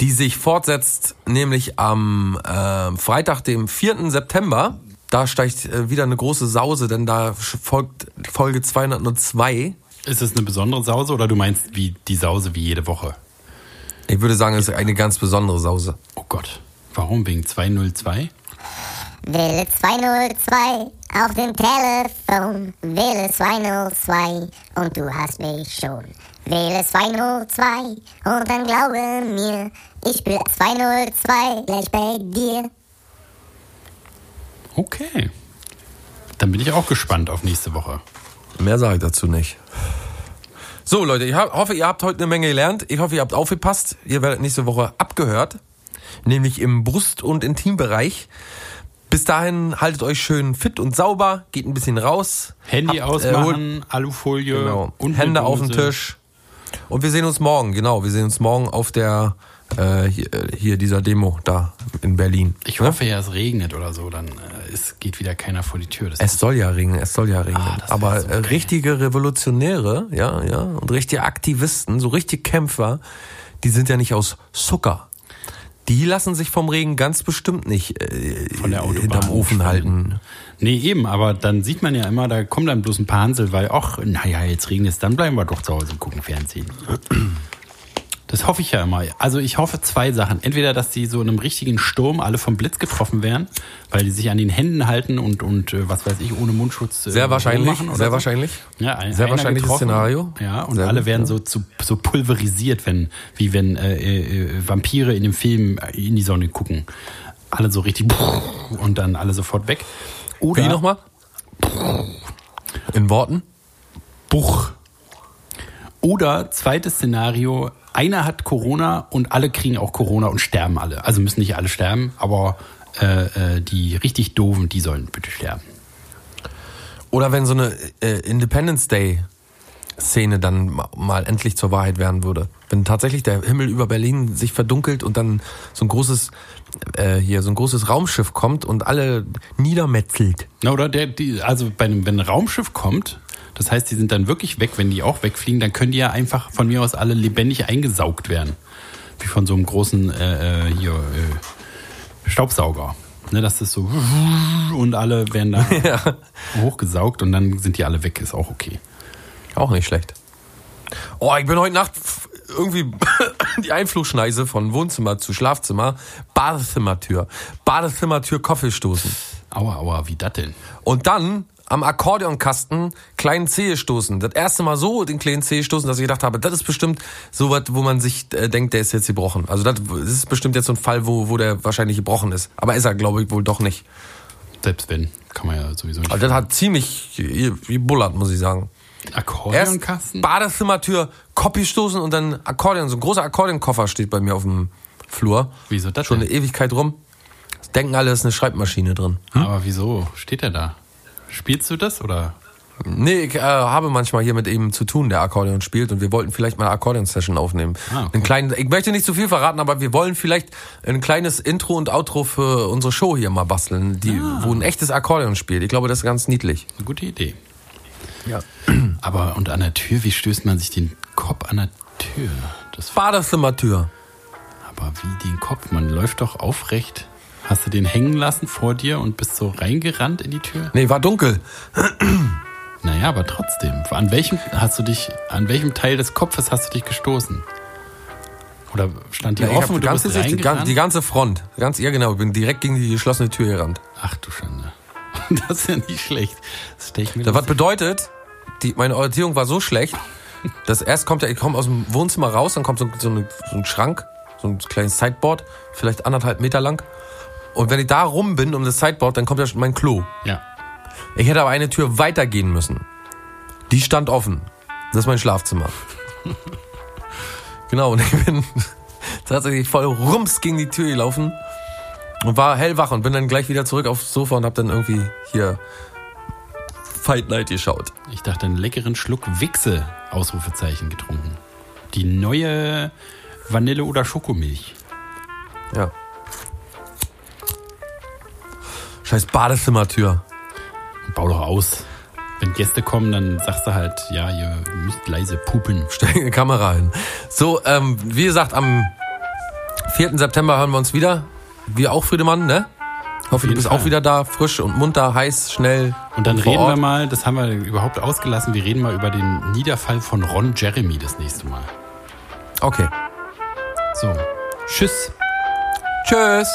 die sich fortsetzt, nämlich am äh, Freitag, dem 4. September. Da steigt äh, wieder eine große Sause, denn da folgt Folge 202. Ist es eine besondere Sause oder du meinst wie die Sause wie jede Woche? Ich würde sagen, es ist eine ganz besondere Sause. Oh Gott. Warum? Wegen 202? Wähle 202 auf dem Telefon. Wähle 202 und du hast mich schon. Wähle 202 und dann glaube mir, ich bin 202 gleich bei dir. Okay. Dann bin ich auch gespannt auf nächste Woche. Mehr sage ich dazu nicht. So, Leute, ich hoffe, ihr habt heute eine Menge gelernt. Ich hoffe, ihr habt aufgepasst. Ihr werdet nächste Woche abgehört. Nämlich im Brust- und Intimbereich. Bis dahin haltet euch schön fit und sauber, geht ein bisschen raus. Handy Habt, äh, ausmachen, Alufolie Genau. und Hände auf den. Tisch. Und wir sehen uns morgen, genau. Wir sehen uns morgen auf der, äh, hier, hier dieser Demo da in Berlin. Ich hoffe ja, es regnet oder so, dann äh, es geht wieder keiner vor die Tür. Das Es soll ja regnen, es soll ja regnen. Ah, Aber so äh, richtige Revolutionäre, ja, ja, und richtige Aktivisten, so richtige Kämpfer, die sind ja nicht aus Zucker. Die lassen sich vom Regen ganz bestimmt nicht äh, hinterm Ofen spannen. halten. Nee, eben, aber dann sieht man ja immer, da kommen dann bloß ein paar Hansel, weil, ach, naja, jetzt regnet es, dann bleiben wir doch zu Hause und gucken Fernsehen. Das hoffe ich ja immer. Also ich hoffe zwei Sachen. Entweder, dass die so in einem richtigen Sturm alle vom Blitz getroffen werden, weil die sich an den Händen halten und, und äh, was weiß ich, ohne Mundschutz äh, Sehr wahrscheinlich, sehr so. wahrscheinlich. Ja, ein, Sehr wahrscheinliches. Szenario. Ja, und Sehr alle gut, werden ja. so, zu, so pulverisiert, wenn, wie wenn äh, äh, Vampire in dem Film in die Sonne gucken. Alle so richtig und dann alle sofort weg. Oder Wie nochmal? In Worten? Buch. Oder zweites Szenario, einer hat Corona und alle kriegen auch Corona und sterben alle. Also müssen nicht alle sterben, aber äh, äh, die richtig doofen, die sollen bitte sterben. Oder wenn so eine äh, Independence Day Szene dann ma- mal endlich zur Wahrheit werden würde. Wenn tatsächlich der Himmel über Berlin sich verdunkelt und dann so ein großes äh, hier so ein großes Raumschiff kommt und alle niedermetzelt. Na, oder der, die, also bei einem, wenn ein Raumschiff kommt, das heißt, die sind dann wirklich weg, wenn die auch wegfliegen, dann können die ja einfach von mir aus alle lebendig eingesaugt werden. Wie von so einem großen äh, äh, hier, äh, Staubsauger. Ne, das ist so und alle werden da <laughs> hochgesaugt und dann sind die alle weg, ist auch okay. Auch nicht schlecht. Oh, ich bin heute Nacht irgendwie <coughs> die Einflugschneise von Wohnzimmer zu Schlafzimmer, Badezimmertür, Badezimmertür Koffel stoßen. Aua, aua, wie das denn? Und dann am Akkordeonkasten kleinen Zehe stoßen. Das erste Mal so den kleinen Zehe stoßen, dass ich gedacht habe, das ist bestimmt so was, wo man sich äh, denkt, der ist jetzt gebrochen. Also das ist bestimmt jetzt so ein Fall, wo, wo der wahrscheinlich gebrochen ist. Aber ist er, glaube ich, wohl doch nicht. Selbst wenn, kann man ja sowieso nicht. Also das hat ziemlich gebullert, muss ich sagen. Erst Akkordeonkasten? Badezimmertür, Kopie stoßen und dann Akkordeon. So ein großer Akkordeonkoffer steht bei mir auf dem Flur. Wieso das Schon denn? eine Ewigkeit rum. Das denken alle, es ist eine Schreibmaschine drin. Aber wieso steht er da? Spielst du das oder? Nee, ich äh, habe manchmal hier mit ihm zu tun, der Akkordeon spielt und wir wollten vielleicht mal eine Akkordeon-Session aufnehmen. Ah, cool. Einen kleinen, ich möchte nicht zu viel verraten, aber wir wollen vielleicht ein kleines Intro und Outro für unsere Show hier mal basteln, die, Ah. wo ein echtes Akkordeon spielt. Ich glaube, das ist ganz niedlich. Eine gute Idee. Ja. Aber und an der Tür, wie stößt man sich den Kopf an der Tür? Das Badezimmertür. aber wie den Kopf? Man läuft doch aufrecht. Hast du den hängen lassen vor dir und bist so reingerannt in die Tür? Nee, war dunkel. Naja, aber trotzdem. An welchem hast du dich, an welchem Teil des Kopfes hast du dich gestoßen? Oder stand die Ja, offen und die, du ganze Sicht, die, gan- reingerannt? die ganze Front. Ganz, ja, genau. Ich bin direkt gegen die geschlossene Tür gerannt. Ach du Schande. <laughs> Das ist ja nicht schlecht. Das ich mir Das was bedeutet, die, meine Orientierung war so schlecht, dass erst kommt ja, ich komme aus dem Wohnzimmer raus, dann kommt so, so, eine, so ein Schrank, so ein kleines Sideboard, vielleicht anderthalb Meter lang. Und wenn ich da rum bin um das Sideboard, dann kommt ja schon mein Klo. Ja. Ich hätte aber eine Tür weitergehen müssen. Die stand offen. Das ist mein Schlafzimmer. genau, und ich bin <laughs> tatsächlich voll rums gegen die Tür gelaufen und war hellwach und bin dann gleich wieder zurück aufs Sofa und hab dann irgendwie hier Fight Night geschaut. Ich dachte, einen leckeren Schluck Wichse, Ausrufezeichen, getrunken. Die neue Vanille- oder Schokomilch. Ja. Scheiß Badezimmertür. Bau doch aus. Wenn Gäste kommen, dann sagst du halt, ja, ihr müsst leise pupen. Stell eine Kamera hin. So, ähm, wie gesagt, am 4. September hören wir uns wieder. Wir auch, Friedemann, ne? Ich hoffe, du bist Fall. auch wieder da, frisch und munter, heiß, schnell. Und dann reden wir mal, das haben wir überhaupt ausgelassen, wir reden mal über den Niederfall von Ron Jeremy das nächste Mal. Okay. So, tschüss. Tschüss.